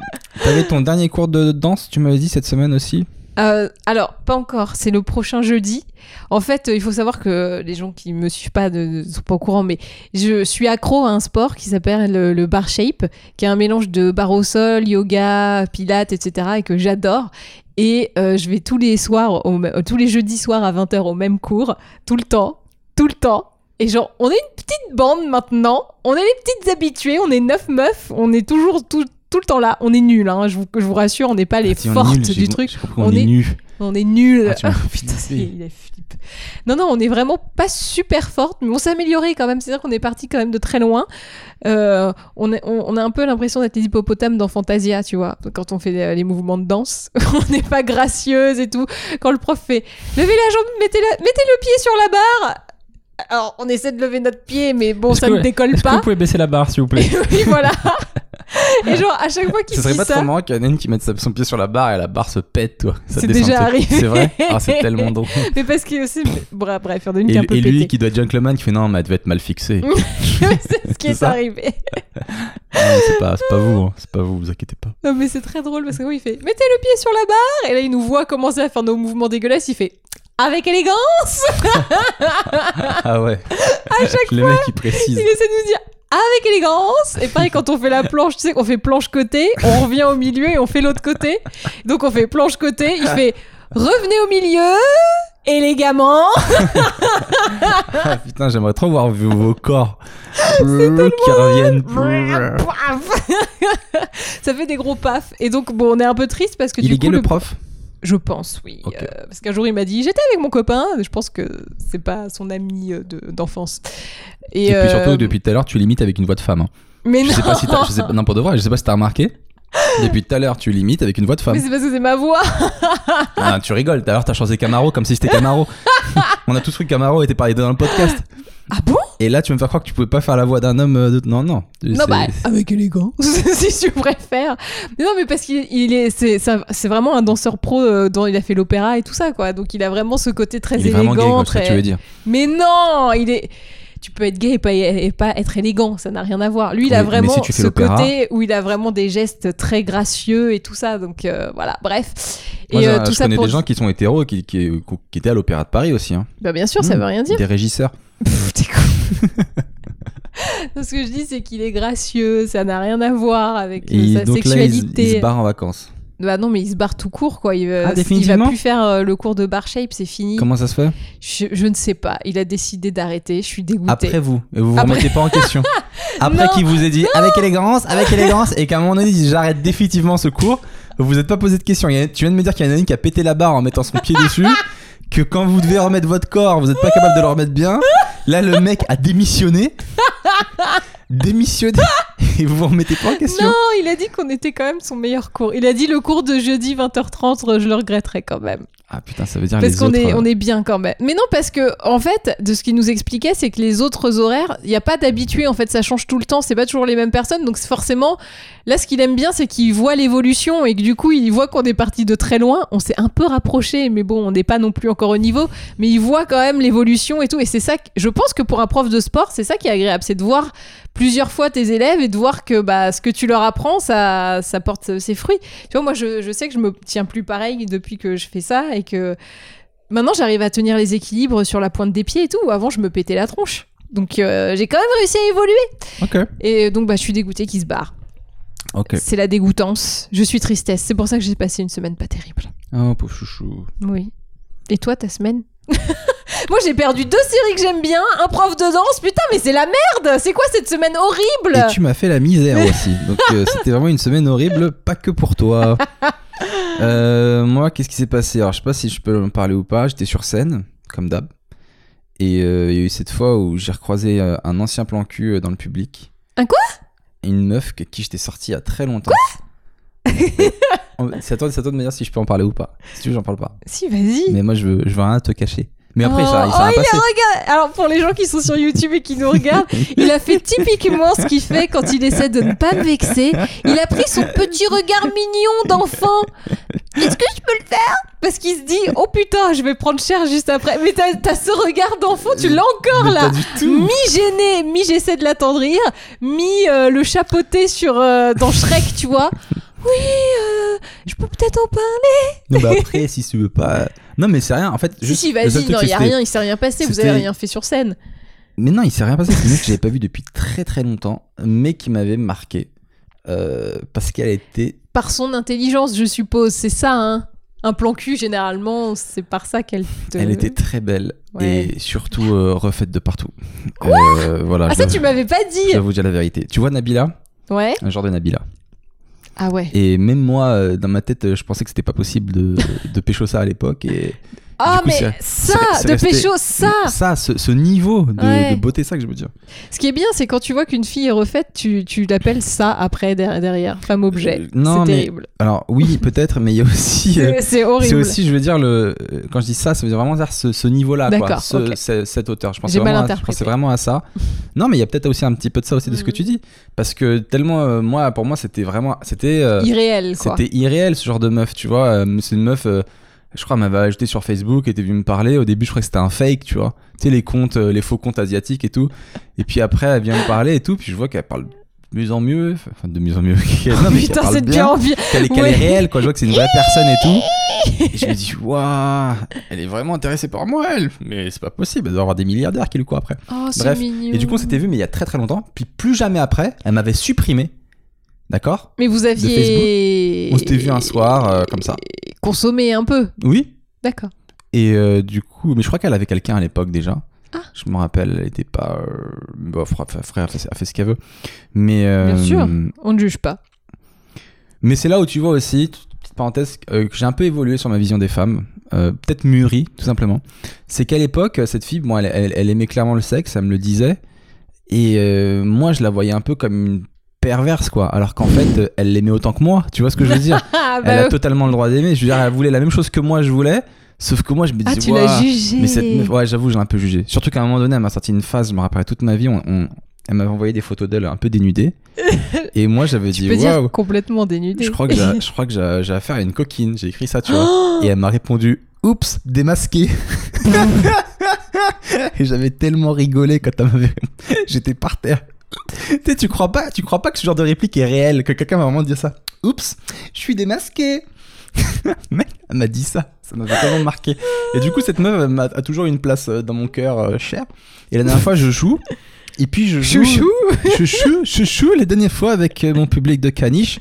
T'avais ton dernier cours de danse, tu m'avais dit cette semaine aussi? Euh, alors, pas encore, c'est le prochain jeudi. En fait, euh, il faut savoir que les gens qui me suivent pas ne sont pas au courant, mais je suis accro à un sport qui s'appelle le, bar shape, qui est un mélange de bar au sol, yoga, pilates, etc. et que j'adore. Et euh, je vais tous les soirs, tous les jeudis soirs à 20h au même cours, tout le temps, tout le temps. Et genre, on est une petite bande maintenant, on est les petites habituées, on est neuf meufs, on est toujours tout, tout le temps là. On est nuls, hein, je, vous, je vous rassure, on n'est pas les Ah, si, fortes du truc. on, On est est- nus. On est nuls. Ah, fait Putain, il est flip. Non, non, on est vraiment pas super forte, mais on s'est amélioré quand même. C'est-à-dire qu'on est parti quand même de très loin. Euh, on, est- on- on a un peu l'impression d'être les hippopotames dans Fantasia, tu vois, quand on fait les, les mouvements de danse. on n'est pas gracieuse et tout. Quand le prof fait levez la jambe, mettez, la- mettez le pied sur la barre. Alors, on essaie de lever notre pied, mais bon, ça que- ne décolle Est-ce que pas. vous pouvez baisser la barre, s'il vous plaît oui, voilà. Et genre, à chaque fois qu'il Ce serait pas ça. trop marrant qu'il y en ait une qui mette son pied sur la barre et la barre se pète, toi. Ça C'est descend déjà arrivé. C'est vrai Ah, c'est tellement drôle. Mais parce que aussi. Bref, bref, il y en a une Et, qui est un peu et lui pétée. qui doit être gentleman qui fait non, mais elle devait être mal fixée. c'est ce qui C'est est, ça arrivé. c'est pas, c'est pas vous, hein. c'est pas vous, vous inquiétez pas. Non, mais c'est très drôle parce que oui, il fait mettez le pied sur la barre et là il nous voit commencer à faire nos mouvements dégueulasses. Il fait avec élégance. Ah ouais. À chaque Les mecs qui précisent. Il essaie de nous dire avec élégance. Et pareil, quand on fait la planche, tu sais qu'on fait planche côté, on revient au milieu et on fait l'autre côté. Donc on fait planche côté. Il fait revenez au milieu. Élégamment. Ah putain, j'aimerais trop voir vos, vos corps qui reviennent. Ça fait des gros pafs. Et donc, bon, on est un peu triste parce que Il du est coup, gay le prof? Je pense, oui. Euh, parce qu'un jour, il m'a dit J'étais avec mon copain. Je pense que c'est pas son ami euh, de- d'enfance. Et, Et puis euh, surtout, depuis tout à l'heure, tu limites avec une voix de femme. hein. Mais Je non sais pas si je sais non, pour de vrai, je sais pas si t'as remarqué. Depuis tout à l'heure, tu limites avec une voix de femme. Mais c'est parce que c'est ma voix. Ah, tu rigoles, tout à l'heure, t'as chanté Camaro comme si c'était Camaro. On a tous cru que Camaro était parlé dans le podcast. Ah bon? Et là, tu veux me faire croire que tu pouvais pas faire la voix d'un homme. euh, de- Non, non. Non, bah, avec élégance, si tu préfères. Mais non, mais parce qu'il il est, c'est, vraiment un danseur pro euh, dont il a fait l'opéra et tout ça, quoi. Donc il a vraiment ce côté très Il est élégant. vraiment gay, très- tu veux dire. Mais non, il est. Tu peux être gay et pas, et pas être élégant, ça n'a rien à voir. Lui, il a mais vraiment si ce côté où il a vraiment des gestes très gracieux et tout ça. Donc euh, voilà, bref. Moi, et tout je ça connais pour. des gens qui sont hétéros et qui, qui, qui étaient à l'Opéra de Paris aussi. hein. Bah, bien sûr, ça Mmh. veut rien dire. Des régisseurs. Pff, t'es con. Ce que je dis, c'est qu'il est gracieux, ça n'a rien à voir avec euh, Et sa donc là, il, sexualité. il se barre en vacances. Bah non, mais il se barre tout court, quoi. Il, va- Ah, il va plus faire euh, le cours de bar shape, c'est fini. Comment ça se fait? Je, je ne sais pas. Il a décidé d'arrêter. Je suis dégoûtée. Après vous. Vous vous Après- remettez pas en question. Après qu'il vous ait dit avec élégance, avec élégance, et qu'à un moment donné, il dit j'arrête définitivement ce cours, vous vous êtes pas posé de a- Tu viens de me dire qu'il y en a une qui a pété la barre en mettant son pied dessus. Que quand vous devez remettre votre corps, vous n'êtes pas capable de le remettre bien. Là, le mec a démissionné. Démissionné. Et vous vous remettez pas en question. Non, il a dit qu'on était quand même son meilleur cours. Il a dit le cours de jeudi 20h30, je le regretterais quand même. Ah putain, ça veut dire Parce les qu'on autres. est, euh, on est bien quand même. Mais non, parce que, en fait, de ce qu'il nous expliquait, c'est que les autres horaires, il n'y a pas d'habitué. En fait, ça change tout le temps. C'est pas toujours les mêmes personnes. Donc, forcément, là, ce qu'il aime bien, c'est qu'il voit l'évolution et que du coup, il voit qu'on est parti de très loin. On s'est un peu rapproché, mais bon, on n'est pas non plus encore au niveau. Mais il voit quand même l'évolution et tout. Et c'est ça, que, je pense que pour un prof de sport, c'est ça qui est agréable. C'est de voir plusieurs fois tes élèves et de voir que bah, ce que tu leur apprends, ça, ça porte ses fruits. Tu vois, moi, je, je sais que je me tiens plus pareil depuis que je fais ça et que maintenant, j'arrive à tenir les équilibres sur la pointe des pieds et tout. Avant, je me pétais la tronche. Donc, euh, j'ai quand même réussi à évoluer. Et donc, bah, je suis dégoûtée qu'il se barre. C'est la dégoûtance. Je suis tristesse. C'est pour ça que j'ai passé une semaine pas terrible. Oh, pauvre chouchou. Oui. Et toi, ta semaine? Moi, j'ai perdu deux séries que j'aime bien, un prof de danse. Putain, mais c'est la merde C'est quoi cette semaine horrible? Et tu m'as fait la misère aussi. Donc euh, c'était vraiment une semaine horrible, pas que pour toi. Euh, moi, qu'est-ce qui s'est passé? Alors je sais pas si je peux en parler ou pas. J'étais sur scène, comme d'hab. Et euh, il y a eu cette fois où j'ai recroisé euh, un ancien plan cul dans le public. Un quoi? Une meuf que, qui j'étais sorti il y a très longtemps. c'est à, toi, c'est à toi de me dire si je peux en parler ou pas. Si tu veux, j'en parle pas. Si, vas-y. Mais moi, je veux, je veux rien te cacher. Mais après, oh, ça, oh, il a regardé. Alors, pour les gens qui sont sur YouTube et qui nous regardent, il a fait typiquement ce qu'il fait quand il essaie de ne pas me vexer. Il a pris son petit regard mignon d'enfant. Est-ce que je peux le faire? Parce qu'il se dit Oh putain, je vais prendre cher juste après. Mais t'as t'as ce regard d'enfant, tu l'as encore là. Mi-gêné, mi-j'essaie de l'attendrir, mi euh, chapeauter sur, euh, dans Shrek, tu vois. Oui, euh, je peux peut-être en parler. Non, bah après, si tu veux pas. Non, mais c'est rien. En fait, Si, juste, si, seul vas-y, non, il a rien, il s'est rien passé, vous avez rien fait sur scène. Mais non, il s'est rien passé. C'est une que j'avais pas vue depuis très très longtemps, mais qui m'avait marqué. euh, parce qu'elle était. Par son intelligence, je suppose, c'est ça, hein. Un plan cul, généralement, c'est par ça qu'elle te... Elle était très belle Ouais. et surtout euh, refaite de partout. Euh, voilà. Ah, ça, je- tu m'avais pas dit J'avoue dire la vérité. Tu vois Nabila? Ouais. Un genre de Nabila. Ah ouais. Et même moi, euh, dans ma tête, euh, je pensais que c'était pas possible de, de pécho ça à l'époque. Et Ah, coup, mais ça, de pécho, ça ça, ce, ce niveau de, Ouais. de beauté, ça que je veux dire. Ce qui est bien, c'est quand tu vois qu'une fille est refaite, tu, tu l'appelles ça après, der- derrière. Femme objet. Euh, non, c'est mais- terrible. Alors oui, peut-être, mais il y a aussi. euh, C'est- C'est horrible. C'est aussi, je veux dire, le, euh, quand je dis ça, ça veut dire vraiment dire ce, ce niveau-là, quoi. Ce- cette hauteur. Je pensais, vraiment à, je interprété. pensais vraiment à ça. Non, mais il y a peut-être aussi un petit peu de ça aussi de ce que Mhm. tu dis. Parce que tellement, euh, moi, pour moi, c'était vraiment. C'était euh, Irréel, quoi. c'était irréel, ce genre de meuf, tu vois. C'est une meuf. Je crois, m'avait ajouté sur Facebook, était venue me parler. Au début, je crois que c'était un fake, tu vois. Tu sais, les comptes, euh, les faux comptes asiatiques et tout. Et puis après, elle vient me parler et tout. Puis je vois qu'elle parle de mieux en mieux. Enfin, de mieux en mieux. Non, mais qu'elle Putain, c'est bien pire en pire. qu'elle est, qu'elle Ouais. est réelle, quoi. Je vois que c'est une vraie personne et tout. Et je me dis, waouh, elle est vraiment intéressée par moi, elle. Mais c'est pas possible, elle doit avoir des milliardaires qui lui courent après. Oh, c'est Bref. mignon. Et du coup, on s'était vu, mais il y a très très longtemps. Puis plus jamais après, elle m'avait supprimé. D'accord Mais vous aviez. On s'était vu un soir, euh, comme ça. Consommé un peu. Oui. D'accord. Et euh, du coup, mais je crois qu'elle avait quelqu'un à l'époque déjà. Ah. Je me rappelle, elle était pas. euh, Bon, frère, a fait, ce qu'elle veut. Mais. euh, Bien sûr. On ne juge pas. Mais c'est là où tu vois aussi, petite parenthèse, que j'ai un peu évolué sur ma vision des femmes, peut-être mûri, tout simplement. C'est qu'à l'époque, cette fille, bon, elle, elle- elle aimait clairement le sexe, elle me le disait, et moi, je la voyais un peu comme une perverse, quoi. Alors qu'en fait, euh, elle l'aimait autant que moi, tu vois ce que je veux dire Ah, Elle bah, a totalement le droit d'aimer. Je veux dire, elle voulait la même chose que moi, je voulais, sauf que moi, je me ah, disais, tu l'as jugé. mais cette ouais, j'avoue, j'ai un peu jugé. Surtout qu'à un moment donné, elle m'a sorti une phase, je me rappellerai toute ma vie, on, on- elle m'avait envoyé des photos d'elle un peu dénudée. et moi, j'avais dit, waouh. complètement dénudé. Je crois que j'ai, je crois que j'ai, j'ai affaire à une coquine. J'ai écrit ça, tu vois. Oh Et elle m'a répondu Oups, démasqué. et j'avais tellement rigolé quand elle m'avait. J'étais par terre. tu tu crois pas, tu crois pas que ce genre de réplique est réel, que quelqu'un va vraiment dire ça. Oups, je suis démasqué. Mec, elle m'a dit ça. Ça m'avait tellement marqué. Et du coup, cette meuf m'a, a toujours une place euh, dans mon cœur euh, cher. Et la dernière fois, je joue. Et puis je joue. Chouchou chouchou, chouchou, les dernières fois avec euh, mon public de caniche.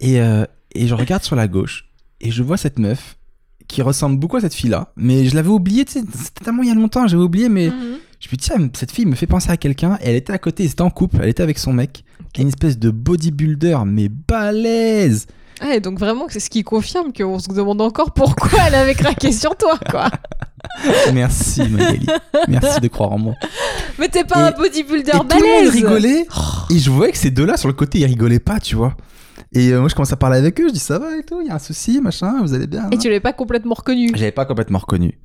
Et, euh, et je regarde sur la gauche et je vois cette meuf qui ressemble beaucoup à cette fille-là. Mais je l'avais oublié, tu sais, c'était tellement il y a longtemps, j'avais oublié, mais Mhm. Je me dis, tiens, cette fille me fait penser à quelqu'un. Et elle était à côté, ils étaient en couple, elle était avec son mec. Une espèce de bodybuilder, mais balèze. Ah, et donc vraiment, c'est ce qui confirme qu'on se demande encore pourquoi elle avait craqué sur toi, quoi. Merci, Magali. Merci de croire en moi. Mais t'es pas Et- un bodybuilder et tout le balèze. monde rigolait. Et je voyais que ces deux-là, sur le côté, ils rigolaient pas, tu vois. Et euh, moi, je commence à parler avec eux. Je dis, ça va et tout, il y a un souci, machin, vous allez bien. Et hein tu l'avais pas complètement reconnu. J'avais pas complètement reconnu.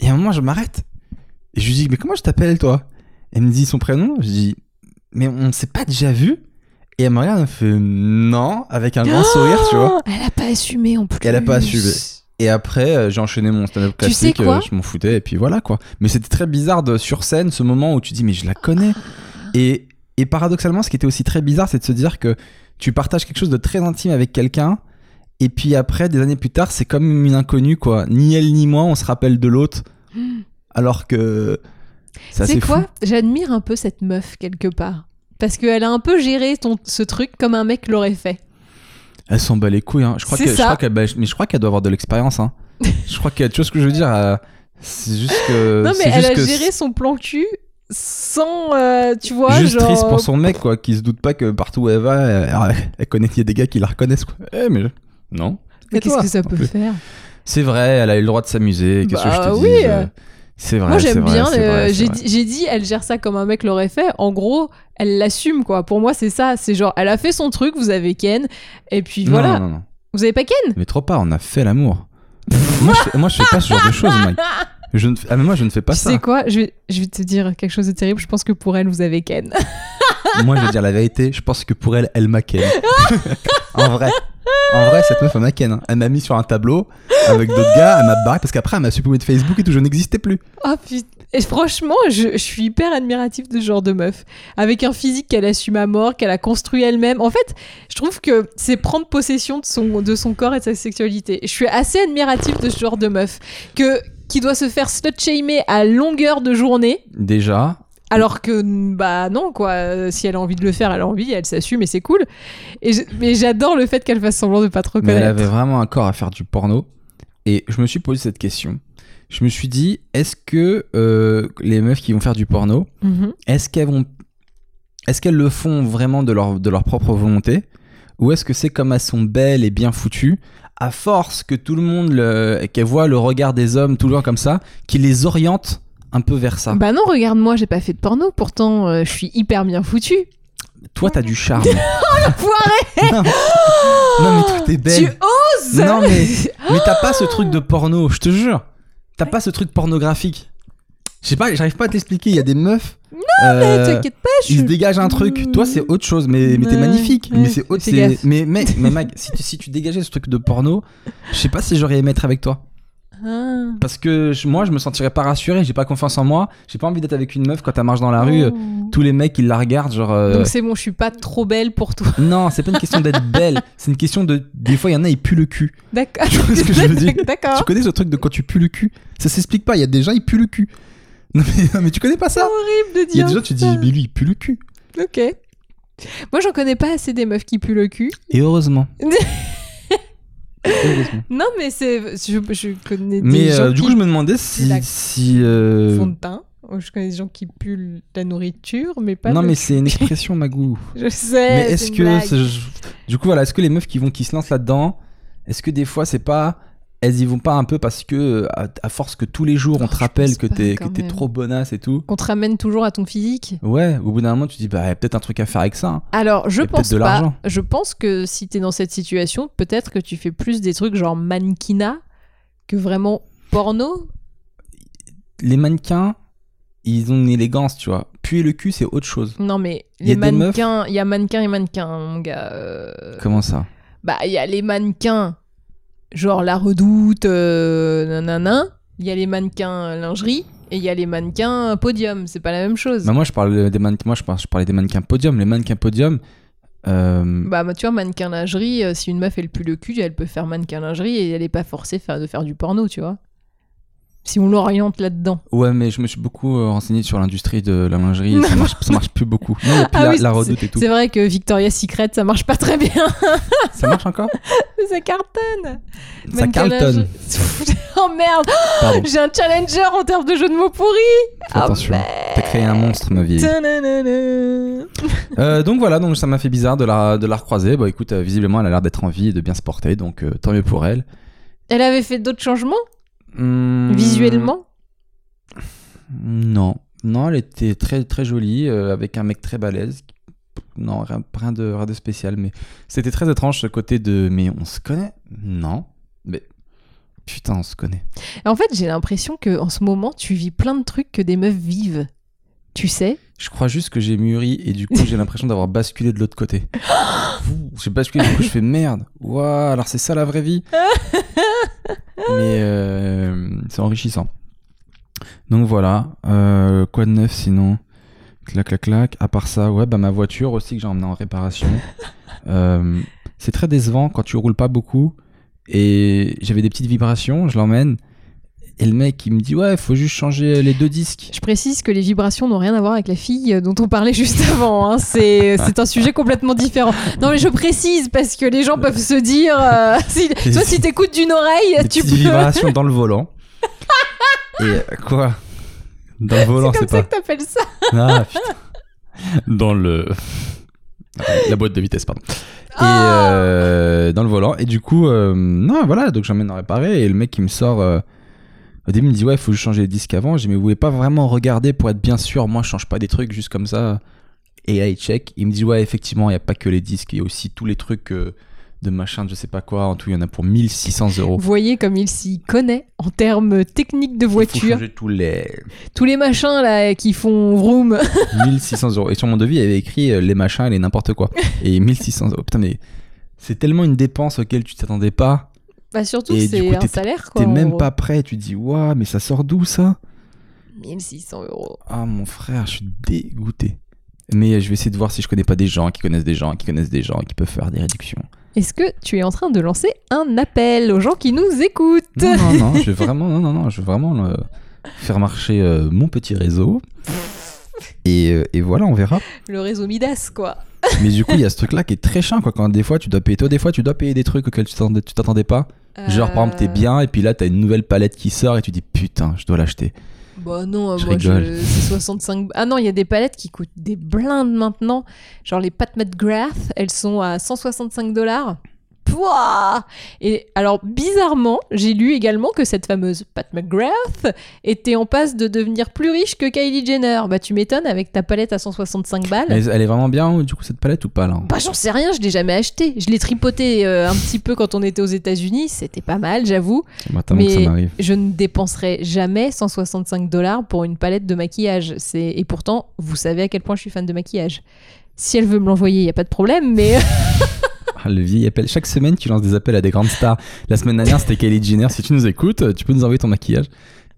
Et à un moment, je m'arrête. Et je lui dis, mais comment je t'appelle, toi? Elle me dit son prénom. Je dis, mais on s'est pas déjà vu? Et elle me regarde, elle me fait, non, avec un grand sourire, tu vois. Elle a pas assumé en plus. Elle a pas assumé. Et après, euh, j'ai enchaîné mon stand-up Tu sais classique, quoi euh, je m'en foutais, et puis voilà quoi. Mais c'était très bizarre de, sur scène, ce moment où tu dis, mais je la connais. Et, et paradoxalement, ce qui était aussi très bizarre, c'est de se dire que tu partages quelque chose de très intime avec quelqu'un, et puis après, des années plus tard, c'est comme une inconnue quoi. Ni elle ni moi, on se rappelle de l'autre, alors que. C'est quoi. J'admire un peu cette meuf quelque part. Parce qu'elle a un peu géré ton, ce truc comme un mec l'aurait fait. Elle s'en bat les couilles. Hein. Je crois qu'elle- bah, mais je crois qu'elle doit avoir de l'expérience. Hein. je crois que tu vois ce que je veux dire. euh, c'est juste que. non, mais elle a géré son plan cul sans. euh, tu vois, juste genre. triste pour son mec, quoi, qui se doute pas que partout où elle va, elle, elle connaît, il y a des gars qui la reconnaissent, quoi. Eh, mais non. Mais qu'est-ce que ça peut plus. faire? C'est vrai, elle a eu le droit de s'amuser. Qu'est-ce que je Bah te dis oui. euh, C'est vrai. Moi j'aime bien, euh, j'ai dit, elle gère ça comme un mec l'aurait fait. En gros, elle l'assume quoi. Pour moi, c'est ça. C'est genre, elle a fait son truc, vous avez Ken, et puis Non, voilà. Non, non, non. Vous avez pas Ken? Mais trop pas, on a fait l'amour. moi, je fais, moi, je fais pas ce genre de choses, Mike. Je ne, ah, mais moi, je ne fais pas Tu ça. sais quoi? Je vais, je vais te dire quelque chose de terrible. Je pense que pour elle, vous avez Ken. Moi, je vais dire la vérité. Je pense que pour elle, elle m'a ken. en vrai. En vrai, cette meuf, elle m'a ken. hein. Elle m'a mis sur un tableau avec d'autres gars. Elle m'a barré parce qu'après, elle m'a supprimé de Facebook et tout. Je n'existais plus. Oh putain. Et franchement, je, je suis hyper admirative de ce genre de meuf. Avec un physique qu'elle assume à mort, qu'elle a construit elle-même. En fait, je trouve que c'est prendre possession de son, de son corps et de sa sexualité. Je suis assez admirative de ce genre de meuf. Que, qui doit se faire slut-shamer à longueur de journée. Déjà. Alors que, bah non, quoi. Euh, Si elle a envie de le faire, elle a envie, elle s'assume et c'est cool. Et je- mais j'adore le fait qu'elle fasse semblant de pas te Mais elle reconnaître. avait vraiment un corps à faire du porno. Et je me suis posé cette question. Je me suis dit, est-ce que euh, les meufs qui vont faire du porno, Mhm. est-ce qu'elles vont est-ce qu'elles le font vraiment de leur, de leur propre volonté? Ou est-ce que c'est comme elles sont belles et bien foutues à force que tout le monde le, qu'elles voient le regard des hommes tout le temps comme ça qui les oriente un peu vers ça Bah non, regarde-moi, j'ai pas fait de porno. Pourtant, euh, je suis hyper bien foutue. toi t'as du charme Foiré non, non, mais toi t'es Tu belle oses non mais mais t'as pas ce truc de porno je te jure t'as pas ce truc pornographique je sais pas j'arrive pas à t'expliquer il y a des meufs euh, Mais T'inquiète pas, je Il se suis... dégage un truc. Toi, c'est autre chose, mais, mais t'es magnifique. ouais, mais c'est autre. Mais mec, mais Mag, si tu, si tu dégageais ce truc de porno, je sais pas si j'aurais aimé être avec toi. Ah. Parce que je- moi, je me sentirais pas rassuré. J'ai pas confiance en moi. J'ai pas envie d'être avec une meuf quand elle marche dans la rue. euh, Oh. Tous les mecs, ils la regardent, genre. euh, Donc c'est bon, je suis pas trop belle pour toi. Non, c'est pas une question d'être belle. C'est une question de. Des fois, il y en a, ils puent le cul. D'accord. Tu vois ce que je veux dire? Tu D'accord. connais ce truc de quand tu pues le cul? Ça s'explique pas. Il y a des gens, ils puent le cul. Non, mais, non, mais tu connais pas C'est ça? Horrible de Il y a dire. des gens, tu dis, mais lui, il pue le cul. Ok. Moi, j'en connais pas assez des meufs qui puent le cul. Et heureusement. Non, mais c'est. Je, je connais des Mais gens euh, du qui coup, je me demandais si. Euh, font de teint. Je connais des gens qui puent la nourriture, mais pas. Non, le mais c'est une expression, Magou. Je sais. mais est-ce que. Du coup, voilà, est-ce que les meufs qui, vont, qui se lancent là-dedans, est-ce que des fois, c'est pas. Elles y vont pas un peu parce que, euh, à, à force que tous les jours, on Oh, te rappelle que t'es que t'es trop bonasse et tout Qu'on te ramène toujours à ton physique Ouais, au bout d'un moment, tu dis, bah, il y a peut-être un truc à faire avec ça. hein. Alors, je pense de pas. Je pense que si t'es dans cette situation, peut-être que tu fais plus des trucs genre mannequinat que vraiment porno. Les mannequins, ils ont une élégance, tu vois. Puer le cul, c'est autre chose. Non, mais Il y a les mannequins, il y a mannequins et mannequins, mon gars. euh, Comment ça? Bah, il y a les mannequins, genre la redoute, euh, nanana. Il y a les mannequins lingerie et il y a les mannequins podium. C'est pas la même chose. bah, Moi, je parle des mannequins. Moi, je, parle- je parlais des mannequins podium. Les mannequins podium. euh, Bah, tu vois, mannequin lingerie, euh, si une meuf elle pue le cul, elle peut faire mannequin lingerie et elle est pas forcée de faire du porno, tu vois. Si on l'oriente là-dedans. Ouais, mais je me suis beaucoup euh, renseigné sur l'industrie de la lingerie. et ça, marche, ça marche plus beaucoup. Non, il y a plus Ah la, oui, la redoute et tout. C'est vrai que Victoria's Secret, ça marche pas très bien. Ça marche encore? Ça cartonne. Ça cartonne. oh merde, Pardon. j'ai un challenger en termes de jeu de mots pourris. Fais attention. T'as créé un monstre, ma vieille. Euh, donc voilà, donc ça m'a fait bizarre de la, de la recroiser. Bah écoute, euh, visiblement, elle a l'air d'être en vie et de bien se porter, donc euh, tant mieux pour elle. Elle avait fait d'autres changements? Hmm, visuellement? Non. Non, elle était très très jolie, euh, avec un mec très balèze. Non, rien, rien de, rien de spécial, mais c'était très étrange ce côté de. Mais on se connaît? Non. Mais. Putain, on se connaît. En fait, j'ai l'impression que en ce moment, tu vis plein de trucs que des meufs vivent. Tu sais Je crois juste que j'ai mûri et du coup j'ai l'impression d'avoir basculé de l'autre côté. J'ai basculé, du coup je fais merde. Waouh, alors c'est ça la vraie vie. Mais euh, c'est enrichissant. Donc voilà. Euh, quoi de neuf sinon? Clac, clac, clac. À part ça, ouais, bah ma voiture aussi que j'ai emmenée en réparation. Euh, c'est très décevant quand tu roules pas beaucoup et j'avais des petites vibrations, je l'emmène Et le mec, il me dit Ouais, faut juste changer les deux disques. Je précise que les vibrations n'ont rien à voir avec la fille dont on parlait juste avant. hein. C'est c'est un sujet complètement différent. Non, mais je précise parce que les gens peuvent se dire. euh, si, toi, si t'écoutes d'une oreille, Des tu peux. vibrations dans le volant. Et euh, quoi? Dans le volant, C'est comme ça pas. que t'appelles ça. Ah, putain. Dans le. La boîte de vitesse, pardon. Et Ah euh, dans le volant. Et du coup, euh, non, voilà, donc j'emmène à réparer. Et le mec, il me sort. Au début, il me dit Ouais, il faut juste changer les disques avant. J'ai dit Mais vous voulez pas vraiment regarder pour être bien sûr Moi, je change pas des trucs juste comme ça. Et là, il check. Il me dit Ouais, effectivement, il n'y a pas que les disques. Il y a aussi tous les trucs euh, de machin, de je sais pas quoi. En tout, il y en a pour 1600 euros. Vous voyez comme il s'y connaît en termes techniques de Il faut voiture. changer tous les Tous les machins là qui font vroom. 1600 euros. Et sur mon devis, il y avait écrit euh, les machins et les n'importe quoi. Et 1600 euros. Putain, mais c'est tellement une dépense auquel tu t'attendais pas. Bah surtout du c'est un salaire quoi. T'es même pas prêt. Tu te dis, waouh, mais ça sort d'où ça? 1600 euros. Ah, mon frère, je suis dégoûté. Mais euh, je vais essayer de voir si je connais pas des gens qui connaissent des gens qui connaissent des gens qui peuvent faire des réductions. Est-ce que tu es en train de lancer un appel aux gens qui nous écoutent? Non, non, non, je vais vraiment, non, non, non, je vais vraiment euh, faire marcher euh, mon petit réseau. Et, euh, et voilà, on verra. Le réseau Midas quoi. Mais du coup, il y a ce truc-là qui est très chiant, quoi. Quand des fois, tu dois payer, toi, des fois, tu dois payer des trucs auxquels tu t'attendais, pas. Genre, par exemple, t'es Euh, bien, et puis là, t'as une nouvelle palette qui sort, et tu dis, putain, je dois l'acheter. Bah non, Je moi je... c'est 65. Ah non, il y a des palettes qui coûtent des blindes maintenant. Genre les Pat McGrath, elles sont à 165 dollars. Pouah Et alors, bizarrement, j'ai lu également que cette fameuse Pat McGrath était en passe de devenir plus riche que Kylie Jenner. Bah, tu m'étonnes avec ta palette à 165 balles. Mais elle est vraiment bien, du coup, cette palette ou pas, là Bah, j'en sais rien, je l'ai jamais acheté. Je l'ai tripoté euh, un petit peu quand on était aux États-Unis. C'était pas mal, j'avoue. Ça mais- m'arrive. Je ne dépenserai jamais 165 dollars pour une palette de maquillage. C'est et pourtant, vous savez à quel point je suis fan de maquillage. Si elle veut me l'envoyer, il y a pas de problème, mais le vieil appel. Chaque semaine, tu lances des appels à des grandes stars. La semaine dernière, c'était Kylie Jenner. Si tu nous écoutes, tu peux nous envoyer ton maquillage.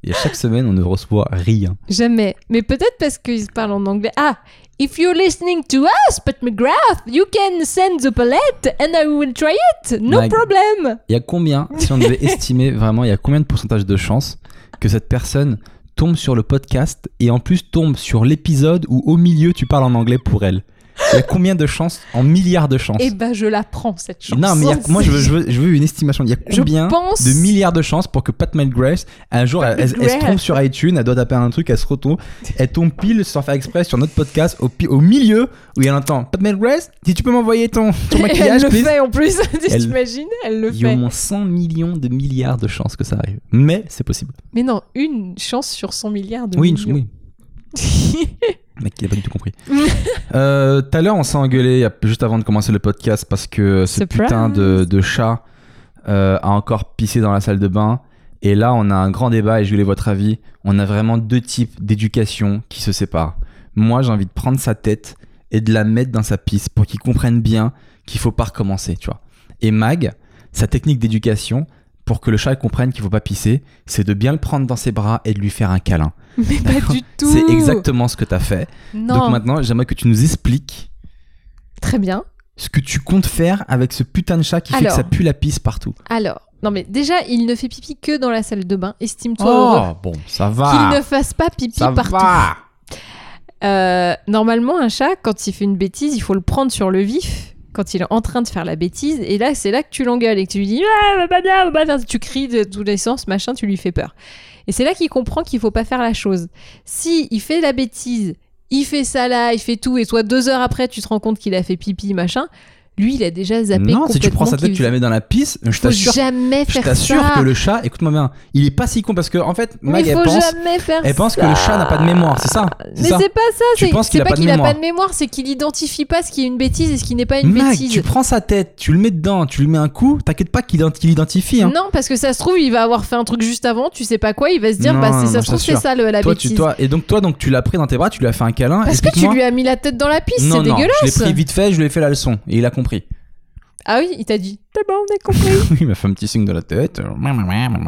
Et chaque semaine, on ne reçoit rien. jamais. Mais peut-être parce qu'ils parlent en anglais. Ah, if you're listening to us, Pat McGrath, you can send the palette and I will try it. No problem. Il y a combien, si on devait estimer vraiment, il y a combien de pourcentage de chances que cette personne tombe sur le podcast et en plus tombe sur l'épisode où au milieu tu parles en anglais pour elle? Il y a combien de chances En milliards de chances. Eh ben, je la prends cette chance. non, mais il a- moi je veux, je, veux, je veux une estimation. Il y a combien pense- de milliards de chances pour que Pat McGrath, un jour, elle, elle- elle se trompe sur iTunes, elle doit taper un truc, elle se retourne, elle tombe pile sans faire exprès sur notre podcast au, milieu où elle entend Pat McGrath, si tu peux m'envoyer ton, ton elle maquillage, le please. fait en plus. Elle- T'imagines Elle le Il y a au fait. moins 100 millions de milliards de chances que ça arrive. Mais c'est possible. Mais non, une chance sur 100 milliards de Oui, millions. oui. Mec, il a pas du tout compris. Euh, Tout à l'heure, on s'est engueulé juste avant de commencer le podcast parce que ce Surprise. putain de, de chat euh, a encore pissé dans la salle de bain. Et là, on a un grand débat et je voulais votre avis. On a vraiment deux types d'éducation qui se séparent. Moi, j'ai envie de prendre sa tête et de la mettre dans sa pisse pour qu'il comprenne bien qu'il faut pas recommencer, tu vois. Et Mag, sa technique d'éducation pour que le chat comprenne qu'il faut pas pisser, c'est de bien le prendre dans ses bras et de lui faire un câlin. Mais pas du tout. C'est exactement ce que tu as fait. Non. Donc maintenant, j'aimerais que tu nous expliques Très bien. ce que tu comptes faire avec ce putain de chat qui fait que ça pue la pisse partout. Alors, non mais déjà, il ne fait pipi que dans la salle de bain. Estime-toi heureux. bon, ça Qu'il ne fasse pas pipi Ça partout. va. Euh, normalement, un chat, quand il fait une bêtise, il faut le prendre sur le vif. Quand il est en train de faire la bêtise, et là, c'est là que tu l'engueules et que tu lui dis ah, va pas bien, va pas bien. Tu cries de tous les sens, machin, tu lui fais peur. Et c'est là qu'il comprend qu'il faut pas faire la chose. Si il fait la bêtise, il fait ça là, il fait tout, et toi deux heures après, tu te rends compte qu'il a fait pipi, machin. Lui, il a déjà zappé Non, si tu prends sa tête, tu la mets dans la pisse, je t'assure, jamais je faire t'assure ça. que le chat, écoute-moi bien, il est pas si con parce que en fait, Mag, elle pense, jamais faire elle pense que le chat n'a pas de mémoire, c'est ça? Mais C'est pas ça, Tu c'est pas qu'il a mémoire. pas de mémoire, c'est qu'il identifie pas ce qui est une bêtise et ce qui n'est pas une bêtise. tu prends sa tête, tu le mets dedans, tu lui mets un coup, t'inquiète pas qu'il ident- qu'il identifie. Hein. Non, parce que ça se trouve, il va avoir fait un truc juste avant, tu sais pas quoi, il va se dire, bah ça se trouve, je c'est t'assure. ça le- la bêtise. toi, et donc toi, donc tu l'as pris dans tes bras, tu lui as fait un câlin. Parce que tu lui as mis la tête dans la pisse, c'est dégueulasse. je l'ai pris vite fait, je lui ai fait la leçon et il a compris. Ah oui, il t'a dit, c'est bon, on a compris. il m'a fait un petit signe de la tête.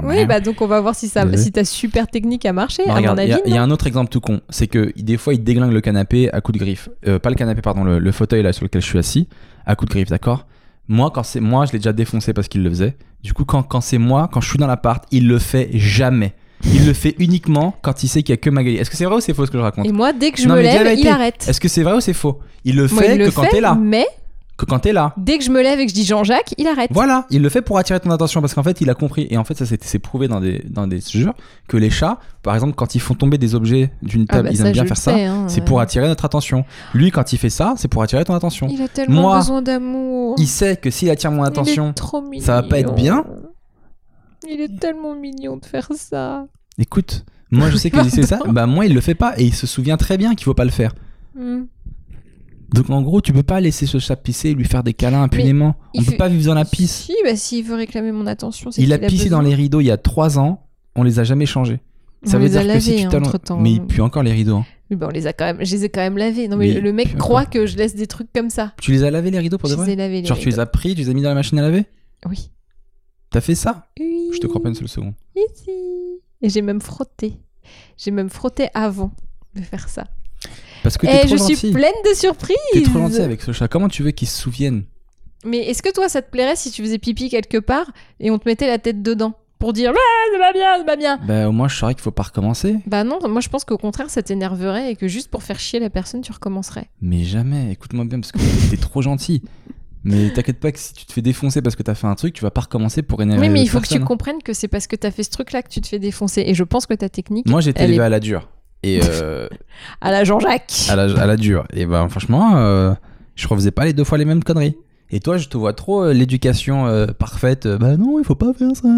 oui, bah donc on va voir si, ça, si ta super technique a marché, Non, à regarde, mon avis. il y a un autre exemple tout con, c'est que des fois il déglingue le canapé à coup de griffe. Euh, pas le canapé, pardon, le, le fauteuil là sur lequel je suis assis, à coup de griffe, d'accord? Moi, quand c'est moi, je l'ai déjà défoncé parce qu'il le faisait. Du coup, quand, quand c'est moi, quand je suis dans l'appart, il le fait jamais. il le fait uniquement quand il sait qu'il y a que Magali. Est-ce que c'est vrai ou c'est faux ce que je raconte? Et moi, dès que je Non, me lève, il arrête. Est-ce que c'est vrai ou c'est faux? Il le Moi, fait il le que quand t'es là. Mais Que quand t'es là. dès que je me lève et que je dis Jean-Jacques, il arrête. Voilà, il le fait pour attirer ton attention parce qu'en fait, il a compris. Et en fait, ça c'est c'est prouvé dans des, dans des jeux que les chats, par exemple, quand ils font tomber des objets d'une Ah table, bah ils ça, aiment bien faire ça. hein, C'est ouais. pour attirer notre attention. Lui, quand il fait ça, c'est pour attirer ton attention. Il a tellement Moi, besoin d'amour. Il sait que s'il attire mon attention, trop ça va pas être bien. Il est tellement mignon de faire ça. écoute, moi je sais qu'il c'est ça, bah moi il le fait pas et il se souvient très bien qu'il faut pas le faire. Hmm. Donc en gros, tu peux pas laisser ce chat pisser et lui faire des câlins impunément. il On peut fait- pas vivre dans la pisse. Si, bah s'il veut réclamer mon attention, c'est Il a qu'il pissé dans les rideaux il y a 3 ans, on les a jamais changés. Ça On veut les a dire que si tu hein, t'allonges. entre-temps. Mais il pue encore les rideaux. hein. Bah, on les a quand même, je les ai quand même lavés. Non mais, Mais le mec croit encore. que je laisse des trucs comme ça. Tu les as lavés les rideaux pour de je les vrai ai lavés. les Genre tu les as pris, tu les as mis dans la machine à laver Oui. T'as fait ça Oui. Je te crois pas une seule seconde. Ici. Et j'ai même frotté. J'ai même frotté avant de faire ça. Parce que Et t'es trop je gentil. suis pleine de surprises. T'es trop gentil avec ce chat. Comment tu veux qu'il se souvienne Mais est-ce que toi, ça te plairait si tu faisais pipi quelque part et on te mettait la tête dedans pour dire ouais, c'est pas bien, c'est pas bien. Bah au moins je saurais qu'il faut pas recommencer. Bah non, moi je pense qu'au contraire, ça t'énerverait et que juste pour faire chier la personne, tu recommencerais. Mais jamais, écoute-moi bien parce que t'es trop gentil. Mais t'inquiète pas que si tu te fais défoncer parce que t'as fait un truc, tu vas pas recommencer pour énerver oui, mais il faut que tu personne. comprennes que c'est parce que t'as fait ce truc-là que tu te fais défoncer. Et je pense que ta technique, Moi j'étais élevé est à la dure. Et euh, à la Jean-Jacques. à, la, à la dure. Et ben franchement, euh, je refaisais pas les deux fois les mêmes conneries. Et toi, je te vois trop euh, l'éducation euh, parfaite. euh, bah non, il faut pas faire ça.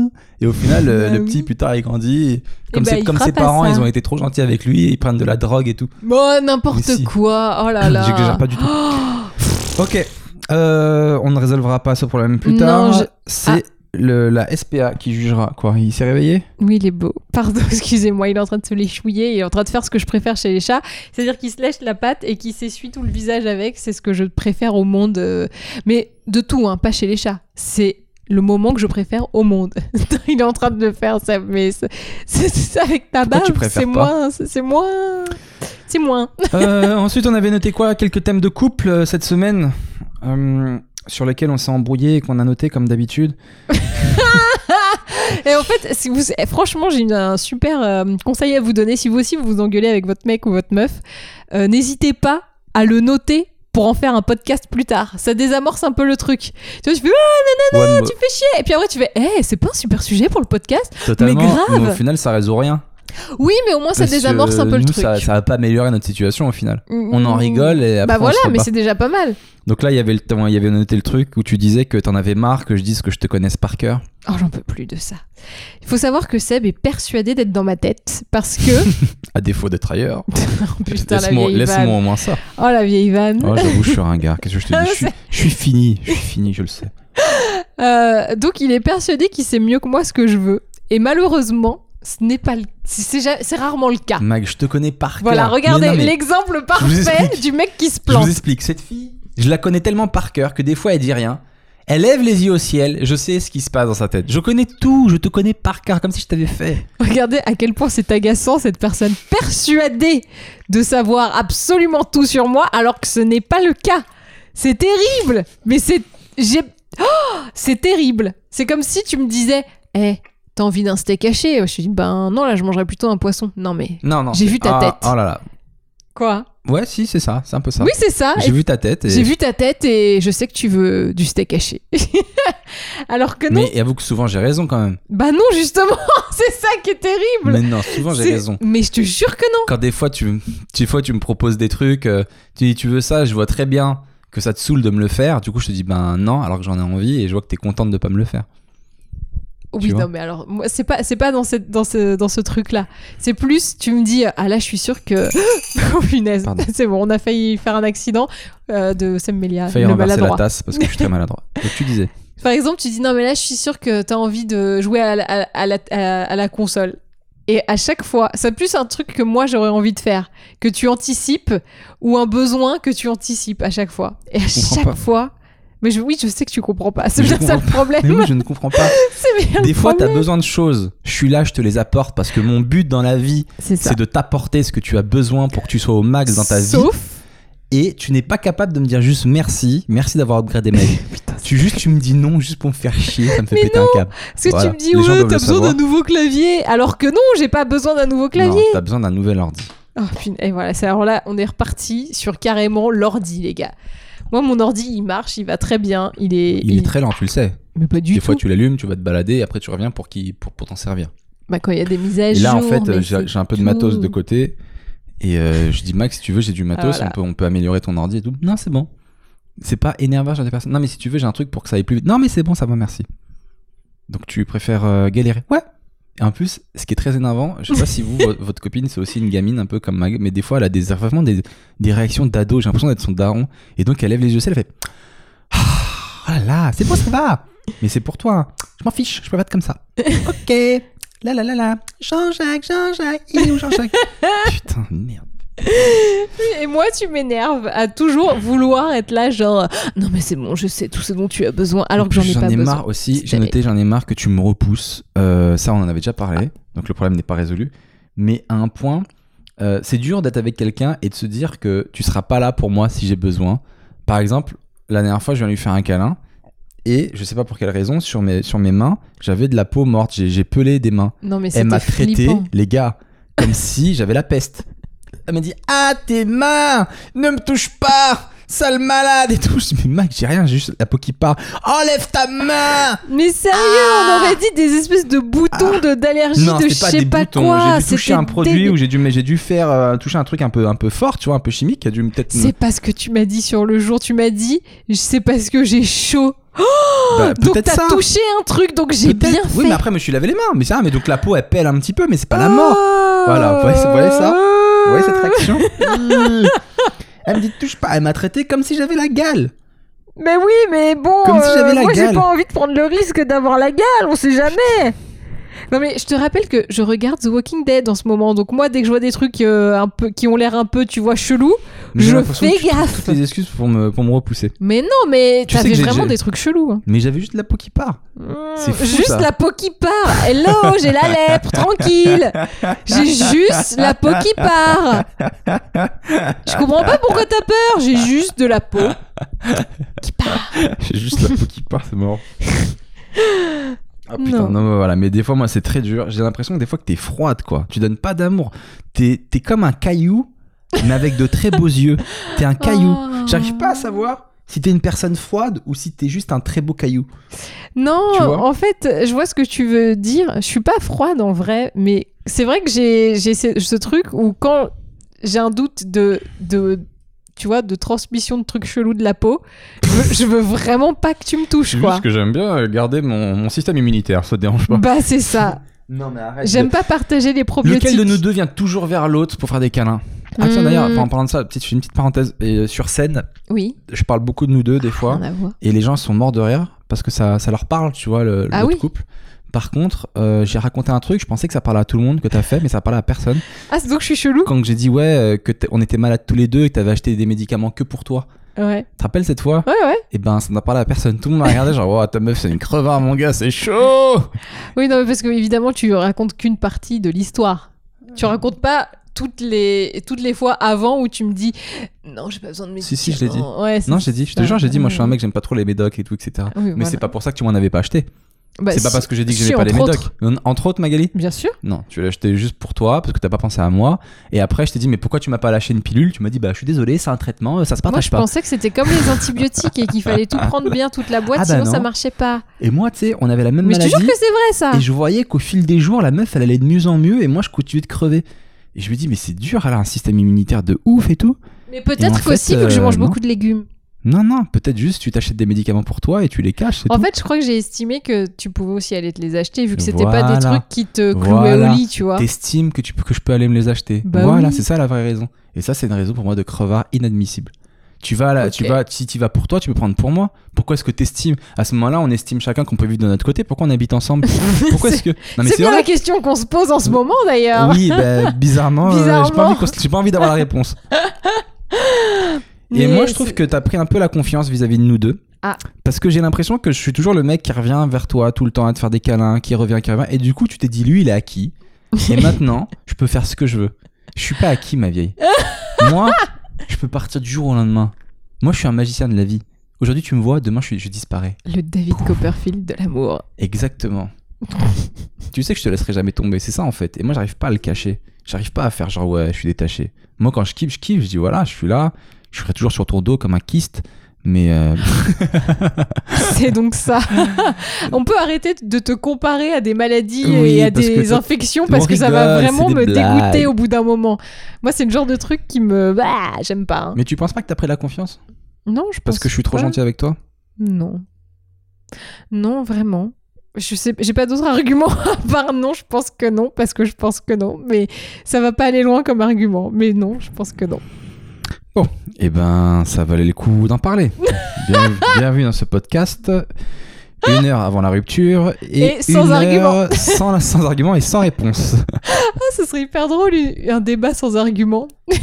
Et au final, euh, Bah le petit, plus tard, il grandit. et Comme, bah, il comme fera ses pas parents, ça. ils ont été trop gentils avec lui. Ils prennent de la drogue et tout. Bon, n'importe si. quoi. Oh là là. J'exagère pas du tout. Ok. Euh, on ne résolvera pas ce problème plus Non, tard. je- C'est le, la SPA qui jugera. Quoi Il s'est réveillé? Oui, il est beau. Pardon, excusez-moi, il est en train de se l'échouiller, il est en train de faire ce que je préfère chez les chats, c'est-à-dire qu'il se lèche la patte et qu'il s'essuie tout le visage avec, c'est ce que je préfère au monde. euh, Mais de tout, hein, pas chez les chats. C'est le moment que je préfère au monde. il est en train de le faire, ça, mais c'est avec ta barbe, c'est moins, c'est moins, c'est moins. Euh, Ensuite, on avait noté quoi? Quelques thèmes de couple euh, cette semaine euh, sur lesquels on s'est embrouillé et qu'on a noté comme d'habitude. Et en fait, si vous, eh, franchement, j'ai un super euh, conseil à vous donner. Si vous aussi vous vous engueulez avec votre mec ou votre meuf, euh, n'hésitez pas à le noter pour en faire un podcast plus tard. Ça désamorce un peu le truc. Tu vois, tu fais Ah, Ouais, mais- tu fais chier. Et puis après, tu fais Eh, c'est pas un super sujet pour le podcast totalement. grave. mais au final, ça résout rien. Oui, mais au moins ça Parce désamorce que un peu le nous, truc. Ça, ça va pas améliorer notre situation au final. On en Mmh. rigole et après Bah on voilà, se mais c'est déjà pas mal. Donc là, il y avait le temps, il y avait noté le truc où tu disais que t'en avais marre que je dise que je te connaisse par cœur. Oh, j'en peux plus de ça. Il faut savoir que Seb est persuadé d'être dans ma tête parce que. À défaut d'être ailleurs. Oh, putain, la Laisse-moi laisse-moi au moins ça. Oh, la vieille vanne. Oh, j'avoue, je suis un gars. Qu'est-ce que je te dis? Je suis, je suis fini. Je suis fini, je le sais. Euh, donc il est persuadé qu'il sait mieux que moi ce que je veux. Et malheureusement, ce n'est pas le... c'est, rarement le cas. Mag, je te connais par Voilà, cœur. regardez non, mais l'exemple parfait du mec qui se Je vous plante. explique. Cette fille, je la connais tellement par cœur que des fois, elle dit rien. Elle lève les yeux au ciel. Je sais ce qui se passe dans sa tête. Je connais tout. Je te connais par cœur, comme si je t'avais fait. Regardez à quel point c'est agaçant cette personne persuadée de savoir absolument tout sur moi alors que ce n'est pas le cas. C'est terrible, mais c'est j'ai Oh c'est terrible. C'est comme si tu me disais "Eh, t'as envie d'un steak haché Je dis "Ben non, là je mangerais plutôt un poisson." Non mais Non, non. J'ai vu ta ah, tête. Oh là là. quoi? Ouais, si, c'est ça. C'est un peu ça. Oui, c'est ça. J'ai vu ta tête. Et... J'ai vu ta tête et je sais que tu veux du steak haché. Alors que non. Mais avoue que souvent, j'ai raison quand même. Bah non, justement, c'est ça qui est terrible. Mais non, souvent, j'ai raison. Mais je te jure que non. Quand des fois, tu, des fois, tu me proposes des trucs, euh, tu dis, tu veux ça, je vois très bien que ça te saoule de me le faire. Du coup, je te dis, ben non, alors que j'en ai envie et je vois que t'es contente de pas me le faire. Oui, vois non, mais alors, moi, c'est pas, c'est pas dans, cette, dans ce, dans ce truc-là. C'est plus, tu me dis, ah là, je suis sûre que. oh punaise, c'est bon, on a failli faire un accident euh, de Sam Melia, Failli le renverser la maladroit. tasse parce que je suis très maladroit. Donc tu disais. Par exemple, tu dis, non, mais là, je suis sûre que t'as envie de jouer à la, à, à la, à- la console. Et à chaque fois, c'est plus un truc que moi j'aurais envie de faire, que tu anticipes, ou un besoin que tu anticipes à chaque fois. Et à chaque pas. fois. Mais je- oui, je sais que tu comprends pas. C'est bien ça le problème. Mais oui, je ne comprends pas. C'est bien Des fois, t'as problème. besoin de choses. Je suis là, je te les apporte parce que mon but dans la vie, C'est de t'apporter ce que tu as besoin pour que tu sois au max dans ta vie. Sauf et tu n'es pas capable de me dire juste merci, merci d'avoir upgradé ma vie. tu juste tu me dis non juste pour me faire chier, ça me fait Mais péter un câble. Parce que Voilà. tu me dis, ouais, t'as besoin d'un nouveau clavier. Alors que non, j'ai pas besoin d'un nouveau clavier. Non, t'as besoin d'un nouvel ordi. Oh. Et voilà, c'est- alors là, on est reparti sur carrément l'ordi, les gars. Moi, mon ordi, il marche, il va très bien. Il est. Il est très lent, tu le sais. Mais pas du Des tout. fois tu l'allumes, tu vas te balader, et après tu reviens pour qui pour, pour t'en servir. Bah, quand il y a des mises à Et jour. là en fait j'ai j'ai un peu de matos de côté et euh, je dis Max si tu veux j'ai du matos, voilà. on peut on peut améliorer ton ordi et tout. Non c'est bon. C'est pas énervant genre des personnes. Non mais si tu veux j'ai un truc pour que ça aille plus vite. Non mais c'est bon ça va merci. Donc tu préfères euh, galérer Ouais. Et en plus, ce qui est très énervant, je sais pas si vous, vo- votre copine, c'est aussi une gamine un peu comme Mag, mais des fois, elle a des, vraiment des, des réactions d'ado. J'ai l'impression d'être son daron. Et donc, elle lève les yeux, elle fait Ah oh là là, c'est bon, ça va. Mais c'est pour toi. Je m'en fiche, je peux pas être comme ça. ok. La la la la. Jean-Jacques, Jean-Jacques, il est où Jean-Jacques? Putain, merde. Et moi, tu m'énerves à toujours vouloir être là, genre, non, mais c'est bon, je sais tout ce dont tu as besoin, alors que j'en ai pas besoin. marre aussi. J'ai noté, j'en ai marre que tu me repousses. Euh, ça, on en avait déjà parlé. Donc le problème n'est pas résolu. Mais à un point, euh, c'est dur d'être avec quelqu'un et de se dire que tu seras pas là pour moi si j'ai besoin. Par exemple, la dernière fois, je viens lui faire un câlin. Et je sais pas pour quelle raison, sur mes, sur mes mains, j'avais de la peau morte. J'ai pelé des mains. Non, mais Elle m'a traité, les gars, comme si j'avais la peste. Elle m'a dit Ah, tes mains Ne me touche pas Sale malade et tout. Je dis, mais mec, j'ai rien, j'ai juste la peau qui part. Enlève ta main Mais sérieux, Ah on aurait dit des espèces de boutons de d'allergie Non, de je c'était pas sais des pas boutons. quoi. J'ai dû toucher c'était un produit ou j'ai dû, mais j'ai dû faire euh, toucher un truc un peu, un peu fort, tu vois, un peu chimique, qui a dû me- peut-être. me- C'est pas ce que tu m'as dit sur le jour. Tu m'as dit, c'est parce que j'ai chaud. Bah, Donc peut-être t'as ça. touché un truc, donc j'ai Peut-être. bien fait. Oui, mais après, je me suis lavé les mains. Mais ça, mais donc la peau, elle pèle un petit peu, mais c'est pas la mort. Oh. Voilà, vous voyez- vous voyez ça Vous voyez cette réaction. Elle me dit touche pas. Elle m'a traité comme si j'avais la gale. Mais oui, mais bon, Comme si j'avais la moi j'ai gale. pas envie de prendre le risque d'avoir la gale, on sait jamais. Non mais je te rappelle que je regarde The Walking Dead en ce moment, donc moi dès que je vois des trucs euh, un peu qui ont l'air un peu, tu vois, chelou, Je fais que tu trouves gaffe. Toutes les excuses pour me, pour me repousser. mais non, mais Tu t'avais vraiment des trucs chelous. hein. Mais j'avais juste la peau qui part. Mmh, C'est fou, juste ça. la peau qui part. Hello, j'ai la lèpre, tranquille. J'ai juste la peau qui part. Je comprends pas pourquoi t'as peur. J'ai juste de la peau qui part. J'ai juste la peau qui part, c'est mort. Ah putain, Non. non, mais voilà, mais des fois, moi, c'est très dur. J'ai l'impression que des fois que t'es froide, quoi. Tu donnes pas d'amour. T'es t'es comme un caillou, mais avec de très beaux yeux. T'es un caillou. Oh. J'arrive pas à savoir si t'es une personne froide ou si t'es juste un très beau caillou. Non, en fait, je vois ce que tu veux dire. Je suis pas froide en vrai, mais c'est vrai que j'ai j'ai ce, ce truc où quand j'ai un doute de, de tu vois de transmission de trucs chelous de la peau, je veux, je veux vraiment pas que tu me touches quoi. que j'aime bien garder mon, mon système immunitaire, ça te dérange Bah c'est ça. Non, mais arrête. J'aime pas partager les probiotiques. Lequel de nous deux vient toujours vers l'autre pour faire des câlins Ah tiens Hmm. d'ailleurs, en parlant de ça, petite, je fais une petite parenthèse. Et euh, sur scène, Oui. je parle beaucoup de nous deux des fois. À voir. Et les gens sont morts de rire parce que ça, ça leur parle, tu vois, le, Ah oui. couple. Par contre, euh, j'ai raconté un truc, je pensais que ça parlait à tout le monde, que t'as fait, mais ça parlait à personne. Ah c'est donc je suis chelou. Quand j'ai dit, ouais, euh, que t'es- on était malades tous les deux et que t'avais acheté des médicaments que pour toi. Ouais. Tu te rappelles cette fois? Ouais ouais. Et ben, ça n'a parlé à personne. Tout le monde m'a regardé, genre, oh, ta meuf, c'est une crevard, mon gars, c'est chaud Oui non mais parce que évidemment tu racontes qu'une partie de l'histoire. Tu racontes pas toutes les toutes les fois avant où tu me dis non j'ai pas besoin de médicaments. Si, si, je l'ai dit. Ouais, c'est Non, j'ai dit, je te jure, j'ai dit, moi, je suis un mec, j'aime pas trop les médocs et tout, etc. Oui, Mais voilà. c'est pas pour ça que tu m'en avais pas acheté. Bah, c'est pas parce que j'ai dit que si, j'aimais pas les médocs. autres. Entre autres, Magali? Bien sûr. Non, tu l'as acheté juste pour toi parce que t'as pas pensé à moi. Et après, je t'ai dit, mais pourquoi tu m'as pas lâché une pilule? Tu m'as dit, bah, je suis désolé, c'est un traitement, ça se Moi, partage je pas. pensais que c'était comme les antibiotiques et qu'il fallait tout prendre bien, toute la boîte, Ah bah sinon ça marchait pas. Et moi, tu sais, on avait la même Mais je te maladie. jure que c'est vrai ça. Et je voyais qu'au fil des jours, la meuf, elle allait de mieux en mieux et moi, je continuais de crever. Et je me dis, mais c'est dur, elle a un système immunitaire de ouf et tout. Mais peut-être qu'aussi, vu que je euh, mange non. beaucoup de légumes. Non, non, peut-être juste tu t'achètes des médicaments pour toi et tu les caches, En tout. fait, je crois que j'ai estimé que tu pouvais aussi aller te les acheter, vu que c'était pas Voilà. des trucs qui te clouaient Voilà. au lit, tu vois. T'estimes que, tu peux- que je peux aller me les acheter. Bah voilà, oui. c'est ça la vraie raison. Et ça, c'est une raison pour moi de crevard inadmissible. Tu vas là, tu vas, si tu vas pour toi, tu peux prendre pour moi. Pourquoi est-ce que t'estimes À ce moment-là, on estime chacun qu'on peut vivre de notre côté. Pourquoi on habite ensemble? Pourquoi est-ce que C'est bien vrai. la question qu'on se pose en ce moment d'ailleurs. Oui, bah, bizarrement, euh, j'ai Bizarrement. pas, envie qu'on- j'ai pas envie d'avoir la réponse. Et Mais moi, je trouve que t'as pris un peu la confiance vis-à-vis de nous deux. Ah. Parce que j'ai l'impression que je suis toujours le mec qui revient vers toi tout le temps à te faire des câlins, qui revient, qui revient. Et du coup, tu t'es dit, lui, il est acquis. Et maintenant, je peux faire ce que je veux. Je suis pas acquis, ma vieille. Moi, Je peux partir du jour au lendemain. Moi, je suis un magicien de la vie. Aujourd'hui, tu me vois, demain, je, suis- je disparais. Le David Copperfield de l'amour. Exactement. tu sais que je te laisserai jamais tomber, c'est ça en fait. Et moi, j'arrive pas à le cacher. J'arrive pas à faire genre ouais, je suis détaché. Moi, quand je kiffe, je kiffe. Je dis voilà, je suis là. Je serai toujours sur ton dos comme un kyste. Mais euh, C'est donc ça. On peut arrêter de te comparer à des maladies Oui, et à des infections on parce que ça va vraiment me dégoûter au bout d'un moment. Moi, c'est le genre de truc qui me. Bah, j'aime pas. hein. mais tu penses pas que t'as pris la confiance? Non, je parce pense que je suis trop pas. gentil avec toi? Non. Non, vraiment. Je sais, j'ai pas d'autres arguments à part non, je pense que non, parce que je pense que non. Mais ça va pas aller loin comme argument. Mais non, je pense que non. Eh ben, ça valait le coup d'en parler. Bien- bienvenue dans ce podcast. Une heure avant la rupture et, Et sans une argument. heure sans, sans argument et sans réponse. Ah, ce serait hyper drôle, un débat sans argument.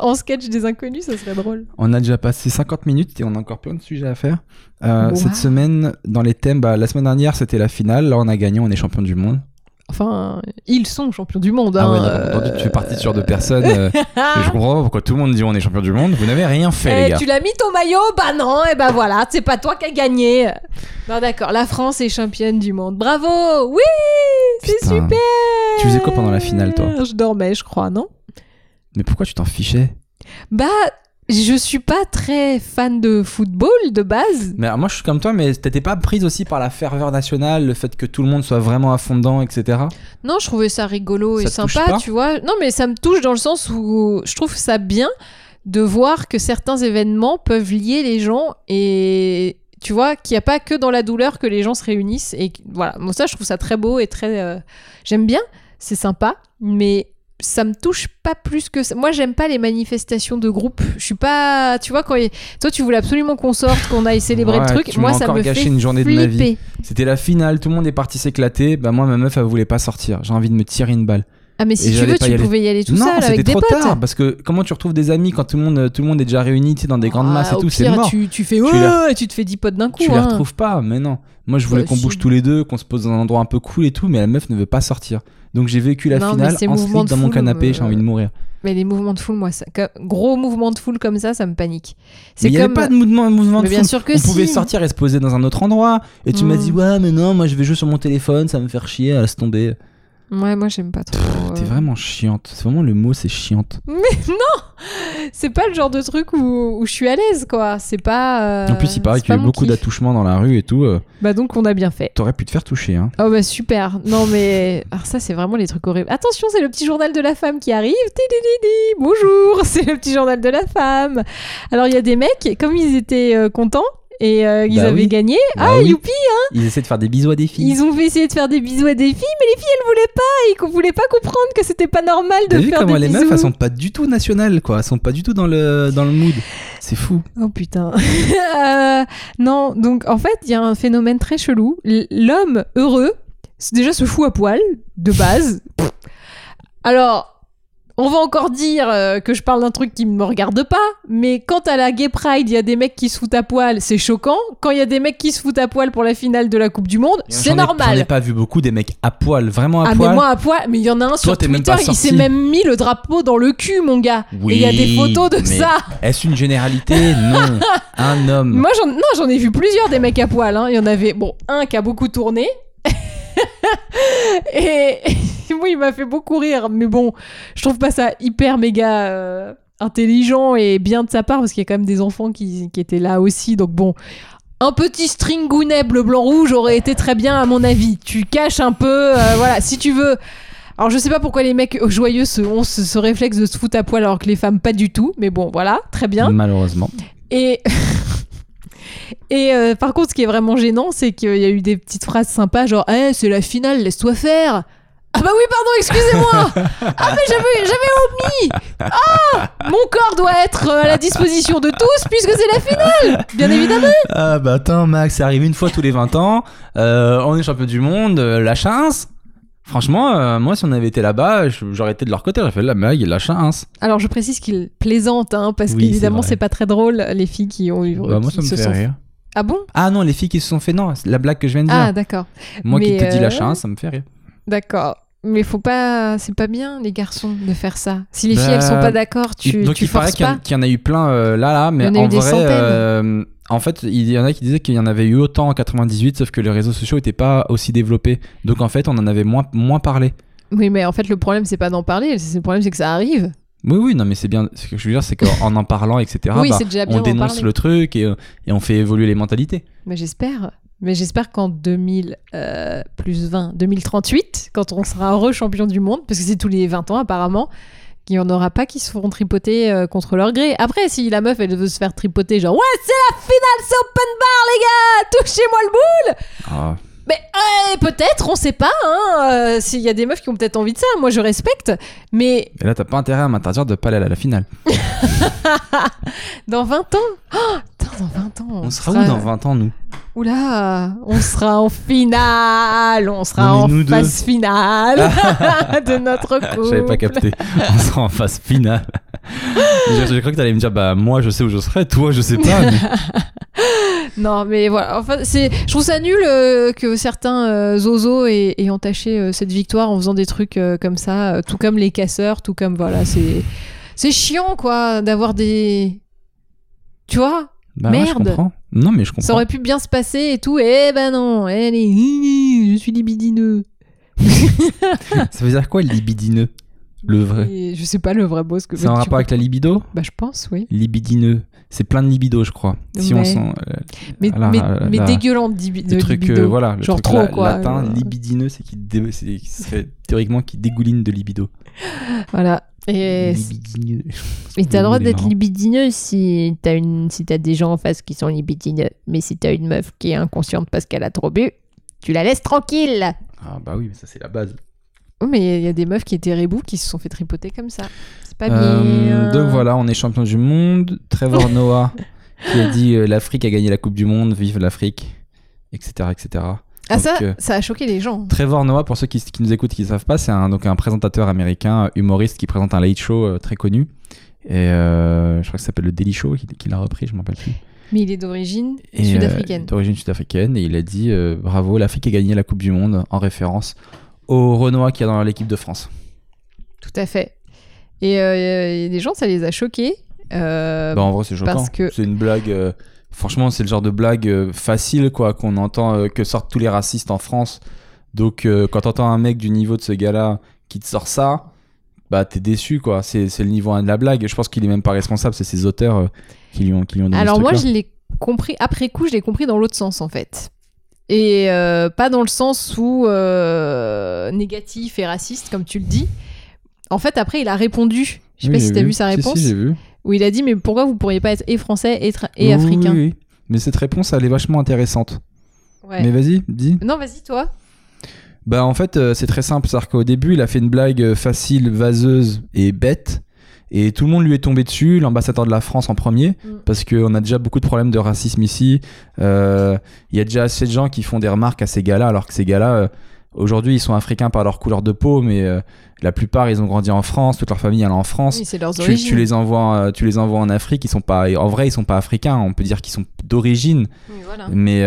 En sketch des inconnus, ça serait drôle. On a déjà passé 50 minutes et on a encore plein de sujets à faire. Euh, Wow. Cette semaine, dans les thèmes, bah, la semaine dernière c'était la finale. Là, on a gagné, on est champion du monde. Enfin, ils sont champions du monde. Ah hein, ouais, d'accord. entendu, tu fais partie de ce genre de personnes. euh, Ah. je comprends pas pourquoi tout le monde dit on est champion du monde. Vous n'avez rien fait, Eh, les gars. tu l'as mis ton maillot Bah non, et ben voilà, c'est pas toi qui as gagné. Non d'accord, la France est championne du monde. Bravo Oui C'est super Tu faisais quoi pendant la finale, toi? Je dormais, je crois, non? Mais pourquoi tu t'en fichais? Bah, je suis pas très fan de football de base. Mais alors, moi, je suis comme toi, mais t'étais pas prise aussi par la ferveur nationale, le fait que tout le monde soit vraiment à fond dedans, etc. Non, je trouvais ça rigolo et Ça sympa, tu vois. Non, mais ça me touche dans le sens où je trouve ça bien de voir que certains événements peuvent lier les gens et tu vois qu'il n'y a pas que dans la douleur que les gens se réunissent et voilà. Moi ça, je trouve ça très beau et très. euh, J'aime bien, c'est sympa, mais ça me touche pas plus que ça. Moi, j'aime pas les manifestations de groupe. Je suis pas, tu vois, quand il- toi tu voulais absolument qu'on sorte, qu'on aille célébrer Ouais, le truc. Moi, ça me fait une journée de ma vie. C'était la finale, tout le monde est parti s'éclater. Bah, moi, ma meuf, elle voulait pas sortir. J'ai envie de me tirer une balle. Ah, mais si tu veux, tu y pouvais y aller tout non, seul c'était avec des trop potes. tard parce que comment tu retrouves des amis quand tout le monde, tout le monde est déjà réuni tu sais, dans des grandes Ah, masses et au tout, c'est mort. Tu, tu fais les- et tu te fais 10 potes d'un coup. Tu les hein. retrouves pas, mais non. Moi, je voulais Bah, qu'on bouge tous les deux, qu'on se pose dans un endroit un peu cool et tout, mais la meuf ne veut pas sortir. Donc j'ai vécu la Non, mais finale en slip dans mon canapé, euh, j'ai envie de mourir. Mais les mouvements de foule, moi, ça, gros mouvements de foule comme ça, ça me panique. Mais C'est il n'y avait pas de mouvement, mouvement Mais de bien foule. sûr que On si. pouvait sortir et se poser dans un autre endroit. Et tu m'as Hmm. dit, ouais, mais non, moi je vais jouer sur mon téléphone, ça va me faire chier, laisse tomber. Ouais, moi, j'aime pas trop. T'es euh. vraiment chiante. C'est vraiment le mot, c'est chiante. C'est pas le genre de truc où, où je suis à l'aise, quoi. C'est pas. euh, en plus, il paraît qu'il y a eu beaucoup d'attouchements dans la rue et tout. euh, Bah, donc, on a bien fait. T'aurais pu te faire toucher, hein. Oh, bah, super. Non, mais. Alors, ça, c'est vraiment les trucs horribles. Attention, c'est le petit journal de la femme qui arrive. Bonjour, c'est le petit journal de la femme. Alors, il y a des mecs, comme ils étaient contents et euh, ils Bah avaient oui. gagné. Bah ah, oui. youpi! Ils essaient de faire des bisous à des filles. Ils ont fait essayer de faire des bisous à des filles, mais les filles elles voulaient pas, ils qu'on voulait pas comprendre que c'était pas normal de T'as vu faire comment des les bisous. meufs, elles sont pas du tout nationales, quoi. Elles sont pas du tout dans le, dans le mood. C'est fou. Oh putain. Euh, non, donc en fait, il y a un phénomène très chelou. L'homme heureux, c'est déjà se fout à poil, de base. Alors, on va encore dire euh, que je parle d'un truc qui ne me regarde pas, mais quand à la Gay Pride, il y a des mecs qui se foutent à poil, c'est choquant. Quand il y a des mecs qui se foutent à poil pour la finale de la Coupe du Monde, c'est ai- J'en ai normal. pas vu beaucoup des mecs à poil, vraiment à Ah poil. mais moi à poil, mais il y en a un sur Twitter, il s'est même mis le drapeau dans le cul, mon gars. Oui, Et il y a des photos de mais ça. Est-ce une généralité? Non. Un homme. Moi j'en, non, j'en ai vu plusieurs des mecs à poil. hein. Il y en avait, bon, un qui a beaucoup tourné. et moi il m'a fait beaucoup rire, mais bon, je trouve pas ça hyper méga euh, intelligent et bien de sa part parce qu'il y a quand même des enfants qui, qui étaient là aussi, donc bon. Un petit string gounet bleu blanc rouge aurait été très bien à mon avis. Tu caches un peu, euh, voilà, si tu veux. Alors je sais pas pourquoi les mecs joyeux se- ont ce, ce réflexe de se foutre à poil alors que les femmes pas du tout, mais bon voilà, très bien. Malheureusement. Et, et euh, par contre, ce qui est vraiment gênant, c'est qu'il y a eu des petites phrases sympas, genre Eh, c'est la finale, laisse-toi faire. Ah bah oui, pardon, excusez-moi. Ah mais j'avais, j'avais omis. Ah, mon corps doit être euh, à la disposition de tous puisque c'est la finale, bien évidemment. Ah bah attends, Max, ça arrive une fois tous les 20 ans. Euh, on est champion du monde, euh, la chance. Franchement, euh, moi, si on avait été là-bas, je- j'aurais été de leur côté. J'aurais fait la Mag, la chance. Alors je précise qu'il plaisante, hein, parce Oui, qu'évidemment c'est pas très drôle les filles qui ont eu. Bah, moi, qui ça me se fait sont- rire. Ah bon? Ah non, les filles qui se sont fait, non, c'est la blague que je viens de dire. Ah d'accord, moi qui mais, te dis euh, la chance, ça me fait rire. D'accord. Mais faut pas, c'est pas bien les garçons de faire ça. Si les Bah, filles elles sont pas d'accord, tu, Donc tu il paraît forces qu'il y, en- pas. qu'il y en a eu plein euh, là, là, mais Il y en a en eu des vrai, centaines. euh, en fait, il y en a qui disaient qu'il y en avait eu autant en 98, sauf que les réseaux sociaux n'étaient pas aussi développés. Donc en fait, on en avait moins, moins parlé. Oui, mais en fait le problème c'est pas d'en parler, c'est- le problème c'est que ça arrive. Oui, oui, non, mais c'est bien. Ce que je veux dire, c'est qu'en en parlant, etc., oui, bah, c'est déjà bien on d'en dénonce parler. le truc et, euh, et on fait évoluer les mentalités. Mais j'espère. Mais j'espère qu'en 2000 euh, plus 20, 2038, quand on sera heureux champion du monde, parce que c'est tous les 20 ans apparemment, qu'il n'y en aura pas qui se feront tripoter euh, contre leur gré. Après, si la meuf elle veut se faire tripoter, genre ouais, c'est la finale, c'est open bar les gars, touchez-moi le bout. Ah, Mais ouais, peut-être, on sait pas. Hein, euh, S'il y a des meufs qui ont peut-être envie de ça, moi je respecte. Mais et là, t'as pas intérêt à m'interdire de pas aller à la finale. dans 20 ans, oh, dans 20 ans, On sera où dans 20 ans, nous? Oula, on sera en finale, on sera Non, en nous deux. phase finale de notre couple. J'avais pas capté. On sera en phase finale. je, je crois que t'allais me dire, bah moi, je sais où je serai, toi, je sais pas. mais- Non, mais voilà. Enfin, c'est, je trouve ça nul euh, que certains euh, zozos aient, aient entaché euh, cette victoire en faisant des trucs euh, comme ça, tout comme les casseurs, tout comme voilà, c'est, c'est chiant quoi d'avoir des, tu vois, Bah ouais, je Merde. Non, mais je comprends. ça aurait pu bien se passer et tout. Eh ben non, elle est, je suis libidineux. Ça veut dire quoi, libidineux? Le vrai. Je sais pas le vrai boss que C'est en rapport avec la libido Bah je pense, oui. Libidineux. C'est plein de libido, je crois. Si on sent. euh, Mais, Alors, mais, euh, mais là, dégueulant de, dibi- de le truc, libido. euh, voilà, le Genre truc trop, la- quoi. latin, Euh, libidineux, c'est qui, dé- théoriquement qui dégouline de libido. Voilà. Et Libidineux. Et t'as le droit d'être libidineux si t'as une si t'as des gens en face qui sont libidineux. Mais si t'as une meuf qui est inconsciente parce qu'elle a trop bu, tu la laisses tranquille. Ah bah oui, mais ça c'est la base. Oh, mais il y a des meufs qui étaient rebous qui se sont fait tripoter comme ça. C'est pas Euh, bien. donc voilà, on est champion du monde. Trevor Noah qui a dit euh, l'Afrique a gagné la Coupe du Monde, vive l'Afrique, etc. etc. Ah ça, euh, ça a choqué les gens. Trevor Noah, pour ceux qui, qui nous écoutent et qui ne savent pas, c'est un, donc un présentateur américain, euh, humoriste qui présente un late show euh, très connu. Et euh, je crois que ça s'appelle le Daily Show, qu'il a repris, je m'en rappelle plus. Mais il est d'origine sud-africaine. euh, D'origine sud-africaine. Et il a dit euh, bravo, l'Afrique a gagné la Coupe du Monde en référence au Renoir qui est dans l'équipe de France. Tout à fait. Et il y a des gens, ça les a choqués. Euh, Bah, en vrai, c'est choquant. que- C'est une blague. euh, franchement, c'est le genre de blague euh, facile, quoi, qu'on entend, que sortent tous les racistes en France. Donc, quand t'entends un mec du niveau de ce gars-là qui te sort ça, bah, t'es déçu, quoi. C'est c'est le niveau 1 de la blague. Je pense qu'il est même pas responsable, c'est ses auteurs euh, qui lui ont, qui lui ont donné Alors moi, je l'ai compris après coup, je l'ai compris dans l'autre sens en fait. Et euh, pas dans le sens où euh, négatif et raciste comme tu le dis. En fait, après, il a répondu. Je sais Oui, pas si t'as vu sa Si, réponse. Si, j'ai vu. où il a dit mais pourquoi vous pourriez pas être et français et, et Oui, africain oui, oui. Mais cette réponse, elle est vachement intéressante. Ouais. Mais vas-y, dis. Non, vas-y toi. Bah en fait euh, c'est très simple, c'est-à-dire qu'au début il a fait une blague facile, vaseuse et bête, et tout le monde lui est tombé dessus, l'ambassadeur de la France en premier, Mm. parce qu'on a déjà beaucoup de problèmes de racisme ici, Euh, il y a déjà assez de gens qui font des remarques à ces gars-là, alors que ces gars-là, euh, aujourd'hui ils sont africains par leur couleur de peau, mais euh, la plupart ils ont grandi en France, toute leur famille elle est en France. Oui, c'est leurs Tu, origines. tu les envoies, tu les envoies en Afrique, ils sont pas, en vrai ils sont pas africains, on peut dire qu'ils sont d'origine, Oui, voilà. mais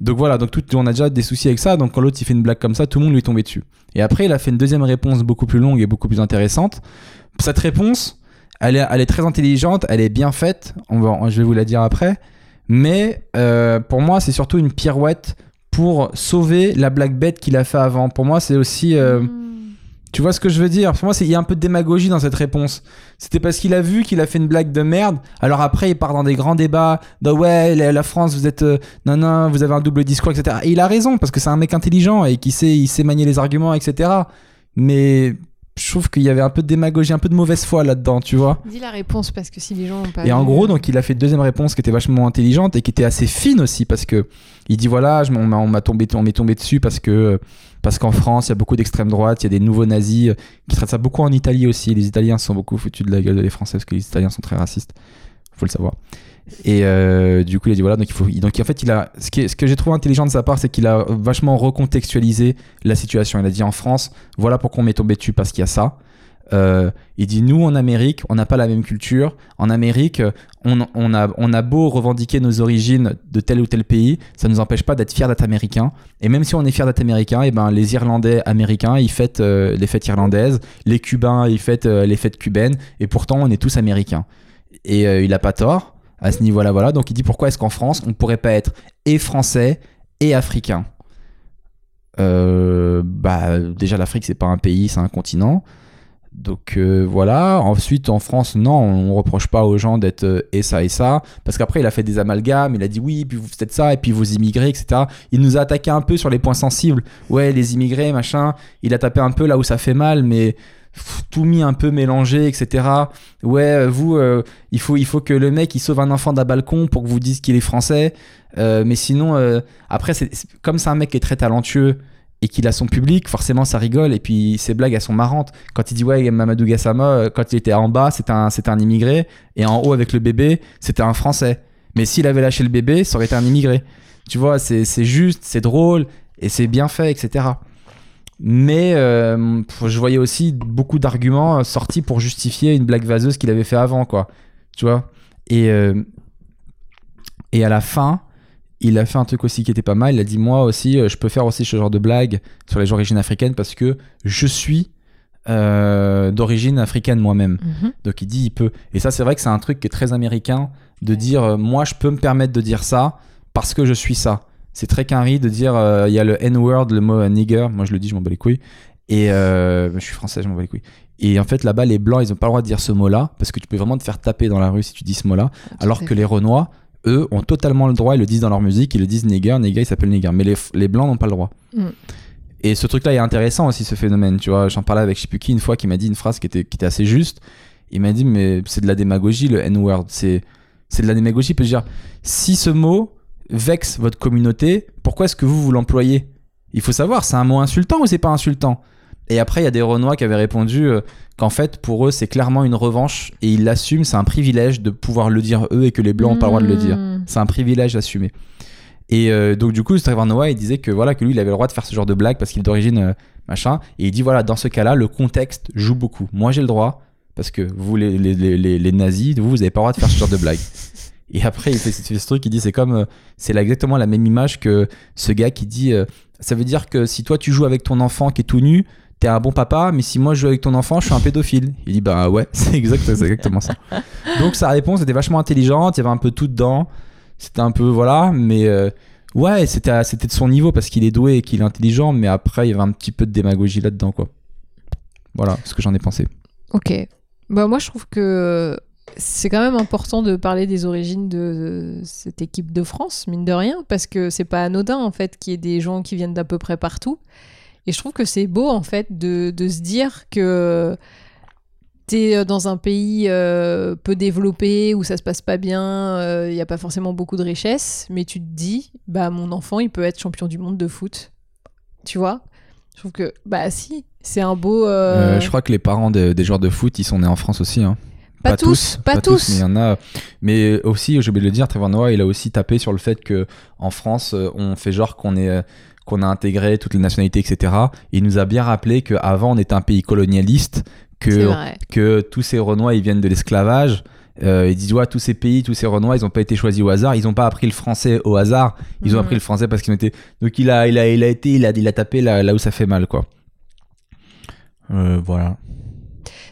donc voilà, donc tout, on a déjà des soucis avec ça. Donc quand l'autre il fait une blague comme ça, tout le monde lui est tombé dessus. Et après, il a fait une deuxième réponse beaucoup plus longue et beaucoup plus intéressante. Cette réponse, elle est, elle est très intelligente, elle est bien faite. On va, je vais vous la dire après. Mais euh, pour moi, c'est surtout une pirouette pour sauver la blague bête qu'il a fait avant. Pour moi, c'est aussi. euh, Mm. tu vois ce que je veux dire? Pour moi, il y a un peu de démagogie dans cette réponse. C'était parce qu'il a vu qu'il a fait une blague de merde. Alors après, il part dans des grands débats. De ouais, la, la France, vous êtes. euh, non, non, vous avez un double discours, etc. Et il a raison, parce que c'est un mec intelligent et qui sait, il sait manier les arguments, etc. Mais je trouve qu'il y avait un peu de démagogie, un peu de mauvaise foi là-dedans, tu vois. Dis la réponse parce que si les gens ont pas Et en gros, euh, donc il a fait une deuxième réponse qui était vachement intelligente et qui était assez fine aussi parce que il dit voilà, je, on m'a- on m'a tombé, on m'est tombé dessus parce que parce qu'en France, il y a beaucoup d'extrême droite, il y a des nouveaux nazis euh, qui traitent ça beaucoup en Italie aussi. Les Italiens sont beaucoup foutus de la gueule des Français parce que les Italiens sont très racistes. Faut le savoir. Et euh, du coup, il a dit voilà, donc il faut. Donc en fait, il a. Ce, qui ce que j'ai trouvé intelligent de sa part, c'est qu'il a vachement recontextualisé la situation. Il a dit en France, voilà pourquoi on m'est tombé dessus parce qu'il y a ça. Euh, il dit nous en Amérique, on n'a pas la même culture. En Amérique, on, a, on a beau revendiquer nos origines de tel ou tel pays, ça ne nous empêche pas d'être fiers d'être américains. Et même si on est fiers d'être américains, et ben les Irlandais américains, ils fêtent euh, les fêtes irlandaises, les Cubains, ils fêtent les fêtes cubaines, et pourtant on est tous américains. Et il a pas tort à ce niveau-là, voilà. Donc il dit pourquoi est-ce qu'en France on pourrait pas être et français et africain? Euh, Bah déjà l'Afrique c'est pas un pays, c'est un continent. Donc euh, voilà. Ensuite, en France, non, on reproche pas aux gens d'être euh, et ça et ça. Parce qu'après, il a fait des amalgames. Il a dit oui, puis vous faites ça, et puis vos immigrés, etc. Il nous a attaqué un peu sur les points sensibles. Ouais, les immigrés, machin. Il a tapé un peu là où ça fait mal, mais tout mis un peu mélangé, etc. Ouais, euh, vous, euh, il, faut, il faut que le mec il sauve un enfant d'un balcon pour que vous disiez qu'il est français. Euh, mais sinon, après, c'est comme c'est un mec qui est très talentueux et qu'il a son public, forcément ça rigole. Et puis ses blagues elles sont marrantes. Quand il dit ouais, Mamadou Gassama, quand il était en bas, c'était un, c'était un immigré. Et en haut avec le bébé, c'était un français. Mais s'il avait lâché le bébé, ça aurait été un immigré. Tu vois, c'est c'est juste, c'est drôle et c'est bien fait, etc. Mais euh, je voyais aussi beaucoup d'arguments sortis pour justifier une blague vaseuse qu'il avait fait avant, quoi. Tu vois? Et, euh, et à la fin, il a fait un truc aussi qui était pas mal. Il a dit Moi aussi, euh, je peux faire aussi ce genre de blague sur les origines africaines parce que je suis euh, d'origine africaine moi-même. Mhm. Donc il dit il peut. Et ça, c'est vrai que c'est un truc qui est très américain de dire euh, moi, je peux me permettre de dire ça parce que je suis ça. C'est très quinri de dire euh, il y a le N-word, le mot euh, nigger. Moi, je le dis, je m'en bats les couilles. Et euh, je suis français, je m'en bats les couilles. Et en fait, là-bas, les blancs, ils ont pas le droit de dire ce mot-là parce que tu peux vraiment te faire taper dans la rue si tu dis ce mot-là. Alors que les Renois, eux, ont totalement le droit, ils le disent dans leur musique, ils le disent nigger, nigger, ils s'appellent nigger. Mais les, les blancs n'ont pas le droit. Mm. Et ce truc-là est intéressant aussi, ce phénomène. Tu vois, j'en parlais avec je sais plus qui une fois qui m'a dit une phrase qui était, qui était assez juste. Il m'a dit, mais c'est de la démagogie, le N-word. C'est, c'est de la démagogie. Peut dire, si ce mot vexe votre communauté, pourquoi est-ce que vous, vous l'employez? Il faut savoir, c'est un mot insultant ou c'est pas insultant? Et après, il y a des Renois qui avaient répondu euh, qu'en fait, pour eux, c'est clairement une revanche et ils l'assument. C'est un privilège de pouvoir le dire eux et que les Blancs n'ont pas le droit de le dire. Mhm. C'est un privilège assumé. Et euh, donc du coup, Trevor Noah, il disait que voilà que lui, il avait le droit de faire ce genre de blague parce qu'il est d'origine euh, machin. Et il dit voilà, dans ce cas-là, le contexte joue beaucoup. Moi, j'ai le droit parce que vous, les, les, les, les- nazis, vous, vous avez pas le droit de faire ce genre de blague. Et après, il fait, ce truc, il dit c'est comme euh, c'est exactement la même image que ce gars qui dit euh, ça veut dire que si toi tu joues avec ton enfant qui est tout nu, t'es un bon papa, mais si moi je joue avec ton enfant, je suis un pédophile. Il dit bah ouais, c'est exact, c'est exactement ça. Donc sa réponse était vachement intelligente, il y avait un peu tout dedans. C'était un peu voilà, mais euh, ouais, c'était c'était de son niveau parce qu'il est doué et qu'il est intelligent, mais après il y avait un petit peu de démagogie là-dedans quoi. Voilà ce que j'en ai pensé. Ok. Bah, moi, je trouve que c'est quand même important de parler des origines de cette équipe de France, mine de rien, parce que c'est pas anodin, en fait, qu'il y ait des gens qui viennent d'à peu près partout. Et je trouve que c'est beau, en fait, de, de se dire que t'es dans un pays euh, peu développé, où ça se passe pas bien, il n'y a pas forcément beaucoup de richesses, mais tu te dis, bah, mon enfant, il peut être champion du monde de foot. Tu vois? Je trouve que, bah, si, c'est un beau... euh, Euh, je crois que les parents de- des joueurs de foot, ils sont nés en France aussi. Hein. Pas tous, pas tous. mais il y en a. Mais aussi, j'ai oublié de le dire, Trevor Noah, il a aussi tapé sur le fait que en France, euh, on fait genre qu'on est euh, qu'on a intégré toutes les nationalités, etc. Il nous a bien rappelé qu'avant, on était un pays colonialiste, que que tous ces Renois, ils viennent de l'esclavage. Euh, ils disent ouais, tous ces pays, tous ces Renois, ils n'ont pas été choisis au hasard. Ils n'ont pas appris le français au hasard. Ils ont Mhm. appris le français parce qu'ils ont été. Donc il a, il a, il a été, il a, il a tapé là, là où ça fait mal, quoi. Euh, voilà.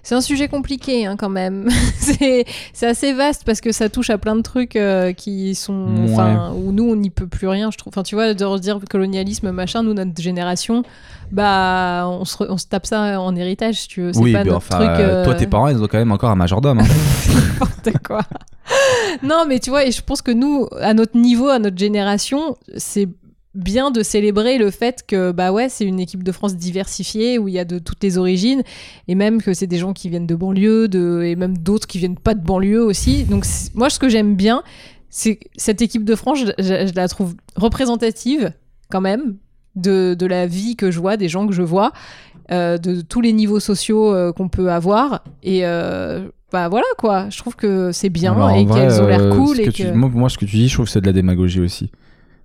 C'est un sujet compliqué hein, quand même. c'est assez vaste parce que ça touche à plein de trucs euh, qui sont. Ouais. Enfin, où nous, on n'y peut plus rien, je trouve. Enfin, tu vois, de dire colonialisme, machin, nous, notre génération, bah, on se, re- on se tape ça en héritage, si tu veux. Oui, pas notre enfin, truc. euh, toi, euh, tes parents, ils ont quand même encore un majordome. hein. n'importe quoi. non, mais tu vois, et je pense que nous, à notre niveau, à notre génération, c'est bien de célébrer le fait que bah ouais c'est une équipe de France diversifiée où il y a de toutes les origines et même que c'est des gens qui viennent de banlieue de et même d'autres qui viennent pas de banlieue aussi. Donc moi ce que j'aime bien c'est cette équipe de France je, je- je la trouve représentative quand même de, de la vie que je vois des gens que je vois euh, de tous les niveaux sociaux euh, qu'on peut avoir. Et euh, bah voilà quoi. Je trouve que c'est bien Alors, et qu'elles ont l'air cool et que que tu- moi, moi, ce que tu dis, je trouve que c'est de la démagogie aussi.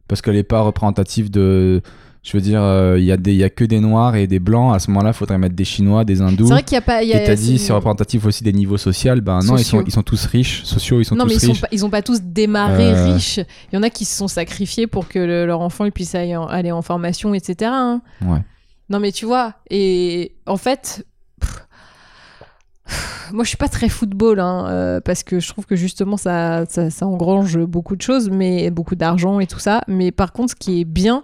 Parce qu'elle n'est pas représentative de, Je veux dire, euh, il y, a des- il y a que des noirs et des blancs. À ce moment-là, il faudrait mettre des chinois, des hindous. C'est vrai qu'il y a pas. Y a, Et t'as dit, c'est- représentatif aussi des niveaux sociaux. Ben non, ils sont, ils sont tous riches. Sociaux, ils sont non, tous mais ils riches. pas, ils ont pas tous démarré Euh. riches. Il y en a qui se sont sacrifiés pour que le- leur enfant il puisse aller en, aller en formation, etc. hein. Ouais. Non, mais tu vois, et en fait, moi je suis pas très football, hein, euh, parce que je trouve que justement ça, ça, engrange beaucoup de choses, mais beaucoup d'argent et tout ça. Mais par contre, ce qui est bien,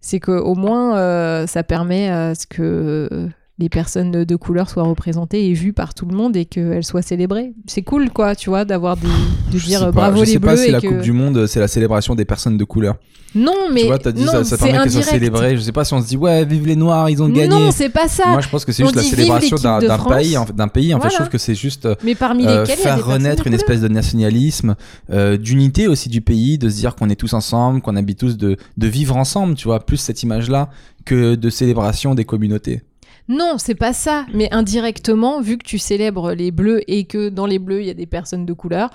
c'est qu'au moins euh, ça permet à ce que les personnes de couleur soient représentées et vues par tout le monde et qu'elles soient célébrées. C'est cool, quoi, tu vois, d'avoir des, de Je dire euh, pas, bravo je les sais pas bleus si et la que... Coupe du Monde, c'est la célébration des personnes de couleur. Non, mais tu vois, t'as dit non, ça, ça c'est permet qu'elles soient célébrées. Je sais pas si on se dit, ouais, vive les Noirs, ils ont gagné. Non, c'est pas ça. Moi, je pense que c'est juste la célébration d'un pays. En fait, d'un pays. En fait, je trouve que c'est juste mais parmi euh, faire renaître une espèce de nationalisme, euh, d'unité aussi du pays, de se dire qu'on est tous ensemble, qu'on habite tous de, de vivre ensemble, tu vois, plus cette image-là que de célébration des communautés. Non, c'est pas ça. Mais indirectement, vu que tu célèbres les bleus et que dans les bleus, il y a des personnes de couleur,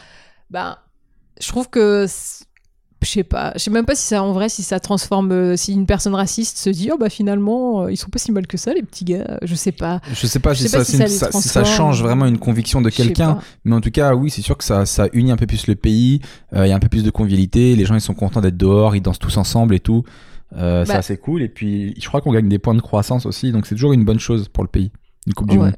ben, je trouve que. Je sais pas. Je sais même pas si ça, en vrai, si ça transforme. euh, Si une personne raciste se dit, oh bah finalement, euh, ils sont pas si mal que ça, les petits gars. Je sais pas. Je sais pas, Je sais pas ça, si ça les ça- si ça transforme. change vraiment une conviction de quelqu'un, mais en tout cas, oui, c'est sûr que ça, ça unit un peu plus le pays. euh, Il y a un peu plus de convivialité. Les gens, ils sont contents d'être dehors, ils dansent tous ensemble et tout. Euh, c'est Bah. assez cool. Et puis, je crois qu'on gagne des points de croissance aussi, donc c'est toujours une bonne chose pour le pays. Une Coupe du Ouais. Monde.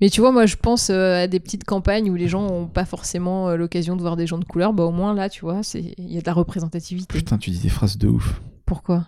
Mais tu vois, moi, je pense euh, à des petites campagnes où les gens ont pas forcément euh, l'occasion de voir des gens de couleur. Bah, au moins, là, tu vois, c'est- il y a de la représentativité. Putain, tu dis des phrases de ouf. Pourquoi?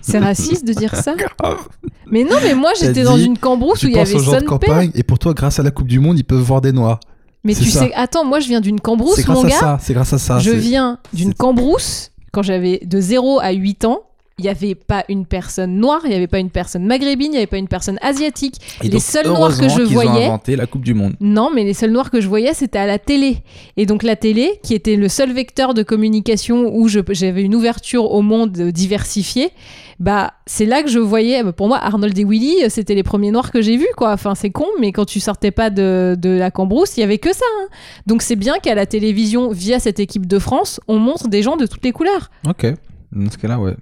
C'est raciste de dire ça? Mais non, mais moi, j'étais dans une cambrousse où il y avait son père. et pour toi, grâce à la Coupe du Monde, ils peuvent voir des noirs. Mais c'est tu ça. sais, attends, moi, je viens d'une cambrousse, C'est mon grâce à gars. ça. C'est grâce à ça. je c'est- viens d'une c'est- cambrousse quand j'avais de 0 à 8 ans. Il n'y avait pas une personne noire, il n'y avait pas une personne maghrébine, il n'y avait pas une personne asiatique. Et les donc, seuls noirs que je ont voyais- inventé la Coupe du Monde. Non, mais les seuls noirs que je voyais, c'était à la télé. Et donc la télé, qui était le seul vecteur de communication où j'avais une ouverture au monde diversifié, bah c'est là que je voyais. bah, Pour moi, Arnold et Willy, c'était les premiers noirs que j'ai vus, quoi. Enfin, c'est con, mais quand tu sortais pas de, de la cambrousse, il y avait que ça. hein. Donc c'est bien qu'à la télévision, via cette équipe de France, on montre des gens de toutes les couleurs. Ok. Dans ce cas-là, ouais.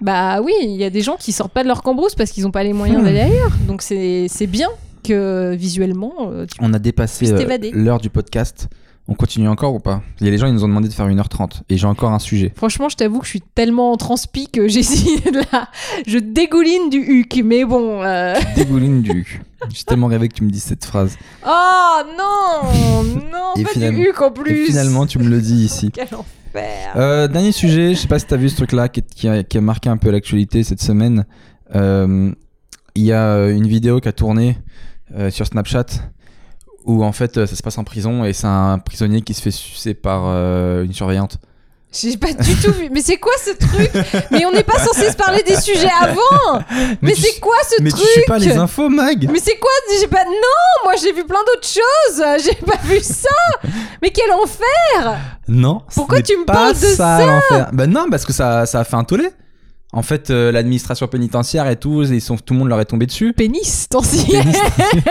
Bah oui, il y a des gens qui sortent pas de leur cambrousse parce qu'ils n'ont pas les moyens d'aller ailleurs. Donc c'est bien que visuellement, euh, tu On a dépassé euh, l'heure du podcast. On continue encore ou pas? Il y a des gens qui nous ont demandé de faire 1h30 et j'ai encore un sujet. Franchement, je t'avoue que je suis tellement en transpi que j'essaie de la... Je dégouline du huc, mais bon... euh, Dégouline du. J'ai tellement rêvé que tu me dises cette phrase. Oh non Non, Et pas finalement- du huc en plus Et finalement, tu me le dis ici. Quel Euh, dernier sujet, je sais pas si t'as vu ce truc-là qui, qui a, marqué un peu l'actualité cette semaine. Euh, Il y a une vidéo qui a tourné euh, sur Snapchat où en fait euh, ça se passe en prison et c'est un prisonnier qui se fait sucer par euh, une surveillante. J'ai pas du tout vu. Mais c'est quoi ce truc Mais on n'est pas censé se parler des sujets avant Mais, c'est quoi ce Mais truc tu suis pas les infos, Mag Mais c'est quoi J'ai pas... Non Moi j'ai vu plein d'autres choses J'ai pas vu ça Mais quel enfer Non. Pourquoi tu me parles de ça l'enfer. Ben non, parce que ça, ça a fait un tollé. En fait, euh, l'administration pénitentiaire et tout, ils sont, tout le monde leur est tombé dessus. Pénis, sais Pénis.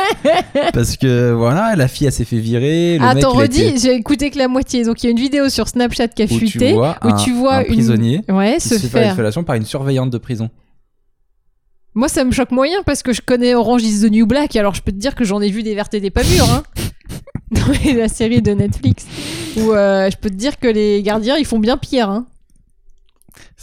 parce que voilà, la fille, elle s'est fait virer. Le Attends, redis, été- j'ai écouté que la moitié. Donc il y a une vidéo sur Snapchat qui a où tu fuité. vois où un, tu vois un une- prisonnier Ouais, qui se se fait faire une faire. fellation par une surveillante de prison. Moi, ça me choque moyen parce que je connais Orange is the New Black, alors je peux te dire que j'en ai vu des vertes et des pas mûres. Hein. Dans la série de Netflix. Où euh, je peux te dire que les gardiens, ils font bien pire. Hein.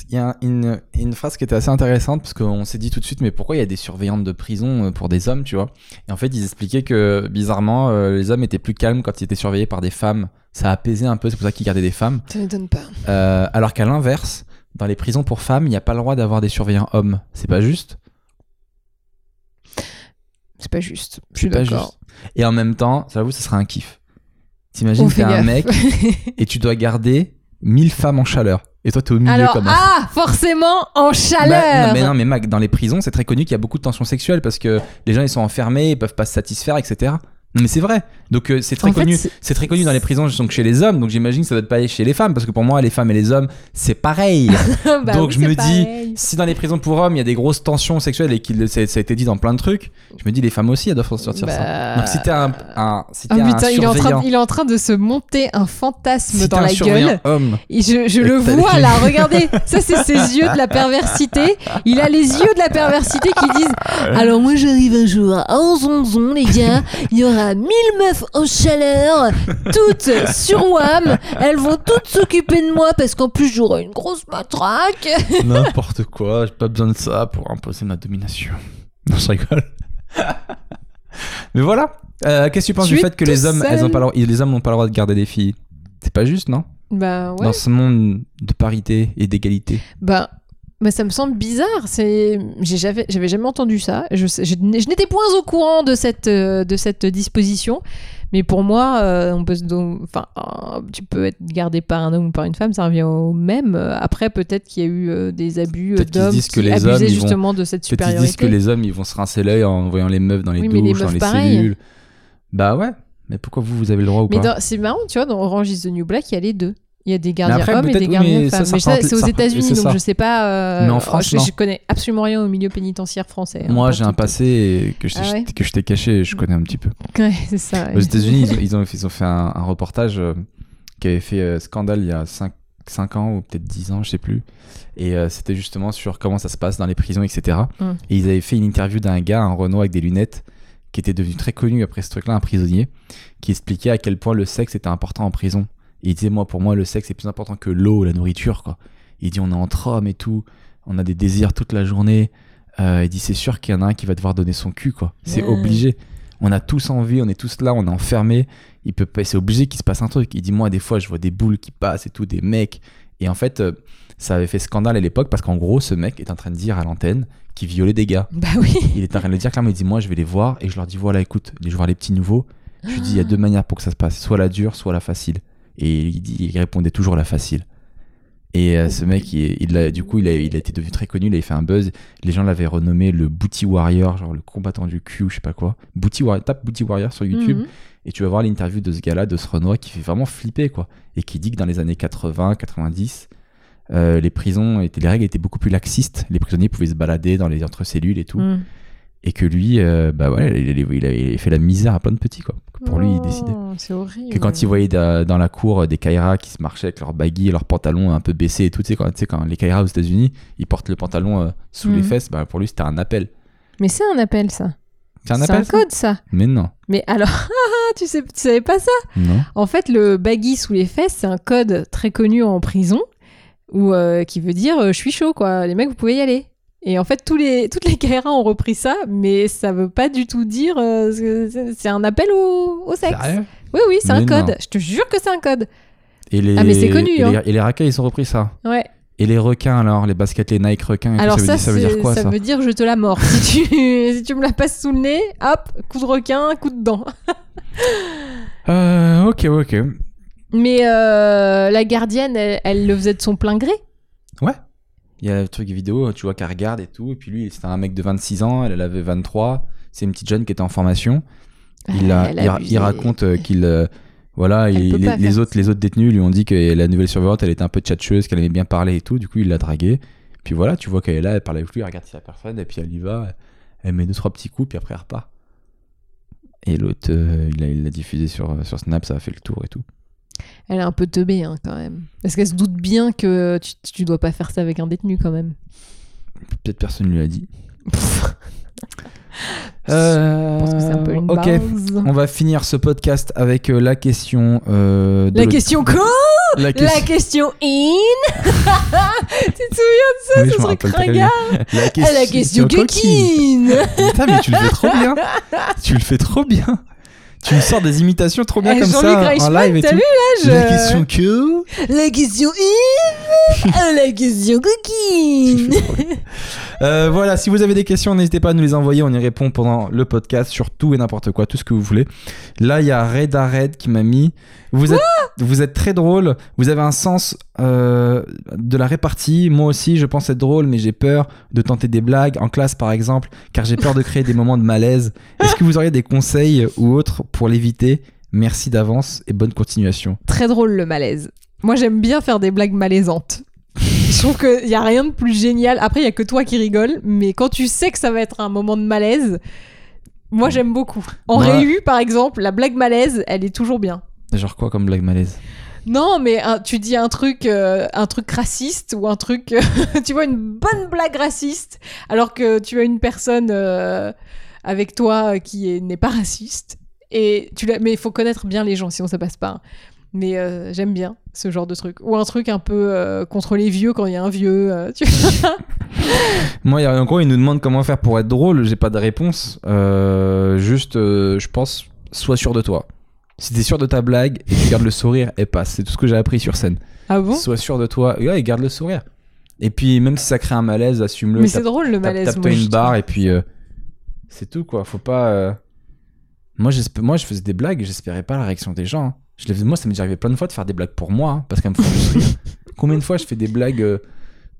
Il y a une, une phrase qui était assez intéressante parce qu'on s'est dit tout de suite, mais pourquoi il y a des surveillantes de prison euh, pour des hommes, tu vois? Et en fait, ils expliquaient que bizarrement, euh, les hommes étaient plus calmes quand ils étaient surveillés par des femmes. Ça apaisait un peu, c'est pour ça qu'ils gardaient des femmes. Ça m'étonne pas. Euh, alors qu'à l'inverse, dans les prisons pour femmes, il n'y a pas le droit d'avoir des surveillants hommes. C'est pas juste? C'est pas juste. Je suis d'accord. Et en même temps, j'avoue, ça serait un kiff. T'imagines, t'es un mec et tu dois garder 1000 femmes en chaleur. Et toi, t'es au milieu Alors, comme ah, forcément, en Bah, chaleur. non, mais non, mais Mac, dans les prisons, c'est très connu qu'il y a beaucoup de tensions sexuelles parce que les gens ils sont enfermés, ils peuvent pas se satisfaire, etc. Mais c'est vrai. Donc euh, c'est très En connu. c'est- très connu dans les prisons, donc chez les hommes. Donc j'imagine que ça doit être pareil chez les femmes, parce que pour moi, les femmes et les hommes, c'est pareil. Bah donc oui, je me pareil. dis, si dans les prisons pour hommes, il y a des grosses tensions sexuelles et qu'il ça, ça a été dit dans plein de trucs, je me dis les femmes aussi, elles doivent ressortir ça. Bah, Donc si t'es un, un, si un putain, il est, en train surveillant, de, il est en train de se monter un fantasme si dans la gueule. homme, Et je, je Et le vois là, regardez, ça c'est ses yeux de la perversité. Il a les yeux de la perversité qui disent Alors moi j'arrive un jour à Onzonzon, les gars, il y aura 1000 meufs en chaleur, toutes sur WAM, elles vont toutes s'occuper de moi parce qu'en plus j'aurai une grosse matraque. n'importe quoi, j'ai pas besoin de ça pour imposer ma domination. Non, je rigole. Mais voilà. Euh, Qu'est-ce que tu penses du fait que les hommes, elles ont pas le les hommes n'ont pas le droit de garder des filles? C'est pas juste, non? Bah ouais. Dans ce monde de parité et d'égalité. Bah, bah, ça me semble bizarre. C'est, j'ai jamais, j'avais jamais entendu ça. Je, n'étais point au courant de cette, euh, de cette disposition. Mais pour moi, euh, on peut, se don- enfin, euh, tu peux être gardé par un homme ou par une femme, ça revient au même. Après, peut-être qu'il y a eu euh, des abus d'hommes qui que les abusaient hommes, ils vont- justement de cette Peut-être ils supériorité. disent que les hommes, ils vont se rincer l'œil en voyant les meufs dans les Oui, mais les douches, dans les pareil. cellules. Bah ouais. Mais pourquoi vous, vous avez le droit ou Mais pas c'est marrant, tu vois, dans Orange is the New Black, il y a les deux. Il y a des gardiens après, hommes et des oui, gardiens mais ça, femmes. ça mais ça, représente- c'est aux États-Unis, donc ça. je sais pas. euh, Mais en France, je, je connais absolument rien au milieu pénitentiaire français. hein, Moi, j'ai un passé que je, Ah ouais que je t'ai caché, je connais un petit peu. Ouais, c'est ça. Aux États-Unis, ils, ont- ils ont, ils ont fait un, un reportage euh, qui avait fait euh, scandale il y a 5, ans ou peut-être 10 ans, je sais plus. Et euh, c'était justement sur comment ça se passe dans les prisons, etc. Mm. Et ils avaient fait une interview d'un gars, un Renault avec des lunettes, qui était devenu très connu après ce truc-là, un prisonnier, qui expliquait à quel point le sexe était important en prison. Il disait, moi, pour moi, le sexe est plus important que l'eau, la nourriture, quoi. Il dit, on est entre hommes et tout, on a des désirs toute la journée. Euh, il dit, c'est sûr qu'il y en a un qui va devoir donner son cul, quoi. C'est Ouais. obligé. On a tous envie, on est tous là, on est enfermés. Il peut pas, c'est obligé qu'il se passe un truc. Il dit, moi, des fois, je vois des boules qui passent et tout, des mecs. Et en fait, euh, ça avait fait scandale à l'époque parce qu'en gros, ce mec est en train de dire à l'antenne qu'il violait des gars. Bah oui. Il est en train de le dire clairement. Il dit, moi, je vais les voir et je leur dis, voilà, écoute, je vais voir les petits nouveaux. Je lui dis, il y a deux manières pour que ça se passe, soit la dure, soit la facile. Et il, dit, il répondait toujours la facile. Et euh, ce mec, il, il a, du coup, il a, il a été devenu très connu, il avait fait un buzz. Les gens l'avaient renommé le Booty Warrior, genre le combattant du cul ou je sais pas quoi. Booty Warrior, tape Booty Warrior sur YouTube Mhm. et tu vas voir l'interview de ce gars-là, de ce Renoir, qui fait vraiment flipper, quoi. Et qui dit que dans les années 80, 90, euh, les prisons, étaient, les règles étaient beaucoup plus laxistes. Les prisonniers pouvaient se balader dans les entre-cellules et tout. Mm. Et que lui, euh, bah ouais, il avait fait la misère à plein de petits, quoi. Pour lui, il décidait. C'est horrible. Que quand il voyait da- dans la cour euh, des Kairas qui se marchaient avec leurs baguilles, leurs pantalons un peu baissés et tout, tu sais, quand, tu sais, quand les Kairas aux États-Unis, ils portent le pantalon euh, sous les Mhm. fesses, bah pour lui, c'était un appel. Mais c'est un appel, ça. C'est un C'est appel un code, ça. Mais non. Mais alors, ah, tu, sais, tu savais pas ça? Non. En fait, le baggy sous les fesses, c'est un code très connu en prison où, euh, qui veut dire euh, je suis chaud, quoi. Les mecs, vous pouvez y aller. Et en fait, tous les, toutes les KRA ont repris ça, mais ça veut pas du tout dire. euh, c'est- un appel au, au sexe. Sérieux? Oui, oui, c'est un code. non. Je te jure que c'est un code. Et les, Ah, mais c'est connu, Et, hein. les, et les racailles, ils ont repris ça. Ouais. Et les requins, alors, les baskets, les Nike requins, et Alors ça, veut ça, dire, ça veut dire quoi ça, veut dire je te la mords. si, tu, si tu me la passes sous le nez, hop, coup de requin, coup de dent. Euh, ok, ok. Mais euh, la gardienne, elle, elle le faisait de son plein gré. Ouais. Il y a le truc vidéo, tu vois qu'elle regarde et tout. Et puis lui, c'était un mec de 26 ans, elle, elle avait 23. C'est une petite jeune qui était en formation. Il, a- raconte euh, qu'il. euh, voilà, il- les, autres, les autres détenus lui ont dit que la nouvelle surveillante, elle était un peu tchatcheuse, qu'elle aimait bien parler et tout. Du coup, il l'a draguée. Puis voilà, tu vois qu'elle est là, elle parle avec lui, elle regarde si la personne, et puis elle y va. Elle met deux, trois petits coups, puis après elle repart. Et l'autre, euh, il l'a il l'a diffusé sur, sur Snap, ça a fait le tour et tout. Elle est un peu teubée hein, quand même. Parce qu'elle se doute bien que tu, tu dois pas faire ça avec un détenu quand même. Peut-être personne ne lui a dit. Je pense que c'est un peu une Euh, ok. base. On va finir ce podcast avec euh, la question. euh, de La l'autre- question quoi La La question. question in Tu te souviens de ça Oui, je Ce me truc rappelle très ringard La Ah, La question coquine. coquine Putain, mais tu le fais trop bien. tu le fais trop bien. Tu me sors des imitations trop bien Eh, comme ça en live et tout. vu, là, La je- question que. La question Ah, La question coquine Euh, voilà, si vous avez des questions, n'hésitez pas à nous les envoyer. On y répond pendant le podcast sur tout et n'importe quoi, tout ce que vous voulez. Là, il y a Red Red qui m'a mis. Vous êtes, vous êtes très drôle. Vous avez un sens euh, de la répartie. Moi aussi, je pense être drôle, mais j'ai peur de tenter des blagues en classe, par exemple, car j'ai peur de créer des moments de malaise. Est-ce que vous auriez des conseils ou autres pour l'éviter? Merci d'avance et bonne continuation. Très drôle le malaise. Moi, j'aime bien faire des blagues malaisantes. Je trouve qu'il n'y a rien de plus génial. Après, il y a que toi qui rigole, mais quand tu sais que ça va être un moment de malaise, moi j'aime beaucoup. En Moi- réu, par exemple, la blague malaise, elle est toujours bien. Genre quoi comme blague malaise? Non, mais tu dis un truc, euh, un truc raciste ou un truc, euh, tu vois, une bonne blague raciste, alors que tu as une personne euh, avec toi qui est- n'est pas raciste. Et tu mais il faut connaître bien les gens, sinon ça passe pas. hein. Mais j'aime bien ce genre de truc. Ou un truc un peu contre les vieux quand il y a un vieux. tu vois. Moi, il y a il nous demande comment faire pour être drôle. J'ai pas de réponse. Juste, je pense, sois sûr de toi. Si t'es sûr de ta blague et tu gardes le sourire, et passe. C'est tout ce que j'ai appris sur scène. Ah bon Sois sûr de toi. Ouais, et garde le sourire. Et puis, même si ça crée un malaise, assume-le. Mais c'est drôle le malaise. Tape-toi une barre et puis euh, c'est tout quoi. Faut pas. euh, Moi, moi, je faisais des blagues, j'espérais pas la réaction des gens. hein. Je les faisais- Moi, ça m'est déjà arrivé plein de fois de faire des blagues pour moi, hein, parce qu'elles me font juste rire. Combien de fois je fais des blagues euh,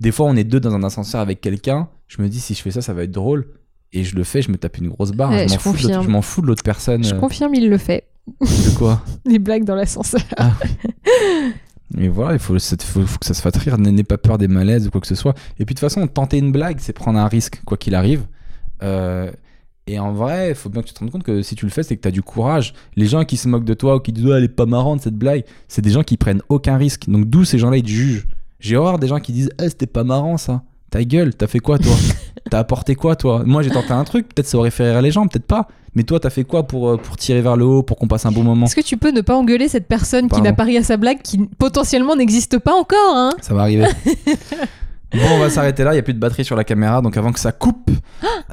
Des fois, on est deux dans un ascenseur avec quelqu'un. Je me dis, si je fais ça, ça va être drôle. Et je le fais, je me tape une grosse barre. Ouais, je m'en je fous, de l'autre- confirme. je m'en fous de l'autre personne. Je euh, confirme, il le fait. De quoi Les blagues dans l'ascenseur. Mais voilà, il faut, c'est- faut- faut que ça se fasse rire. N'ayez pas peur des malaises ou quoi que ce soit. Et puis de toute façon, tenter une blague, c'est prendre un risque, quoi qu'il arrive. Euh, et en vrai, il faut bien que tu te rendes compte que si tu le fais, c'est que tu as du courage. Les gens qui se moquent de toi ou qui disent oh, elle est pas marrante cette blague, c'est des gens qui prennent aucun risque. Donc d'où ces gens-là ils te jugent. J'ai horreur des gens qui disent eh, c'était pas marrant ça. Ta gueule, t'as fait quoi toi T'as apporté quoi toi Moi j'ai tenté un truc, peut-être ça aurait fait rire les gens, peut-être pas. Mais toi t'as fait quoi pour, euh, pour tirer vers le haut, pour qu'on passe un bon moment Est-ce que tu peux ne pas engueuler cette personne qui n'a pas ri à sa blague qui potentiellement n'existe pas encore hein Ça va arriver. bon, on va s'arrêter là. Il n'y a plus de batterie sur la caméra. Donc, avant que ça coupe,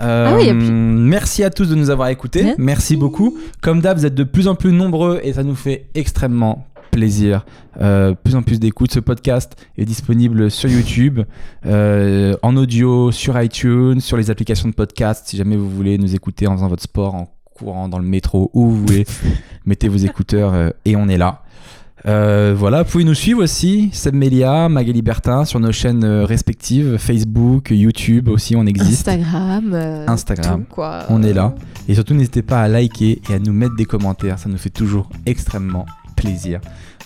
euh, Ah oui, plus. merci à tous de nous avoir écoutés. Merci. Merci beaucoup. Comme d'hab, vous êtes de plus en plus nombreux et ça nous fait extrêmement plaisir. Euh, plus en plus d'écoute. Ce podcast est disponible sur YouTube, euh, en audio, sur iTunes, sur les applications de podcast. Si jamais vous voulez nous écouter en faisant votre sport, en courant dans le métro, où vous voulez, mettez vos écouteurs euh, et on est là. Voilà, vous pouvez nous suivre aussi, Seb Melia, Magali Bertin, sur nos chaînes respectives, Facebook, YouTube aussi, on existe. Instagram. Instagram. quoi. On est là. Et surtout, n'hésitez pas à liker et à nous mettre des commentaires, ça nous fait toujours extrêmement plaisir.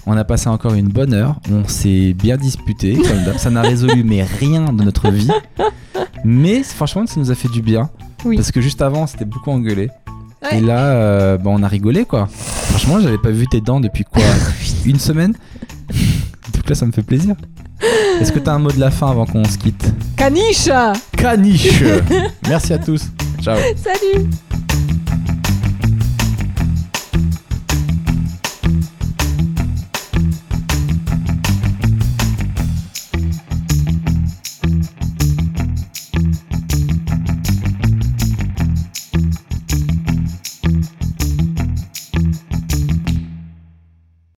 On a passé encore une bonne heure, on s'est bien disputé, comme ça n'a résolu mais rien de notre vie. Mais franchement, ça nous a fait du bien. Oui. Parce que juste avant, c'était beaucoup engueulé. Ouais. Et là, euh, bah, on a rigolé quoi. Franchement, j'avais pas vu tes dents depuis quoi Une semaine Donc là, ça me fait plaisir. Est-ce que t'as un mot de la fin avant qu'on se quitte? Caniche Caniche Merci à tous. Ciao. Salut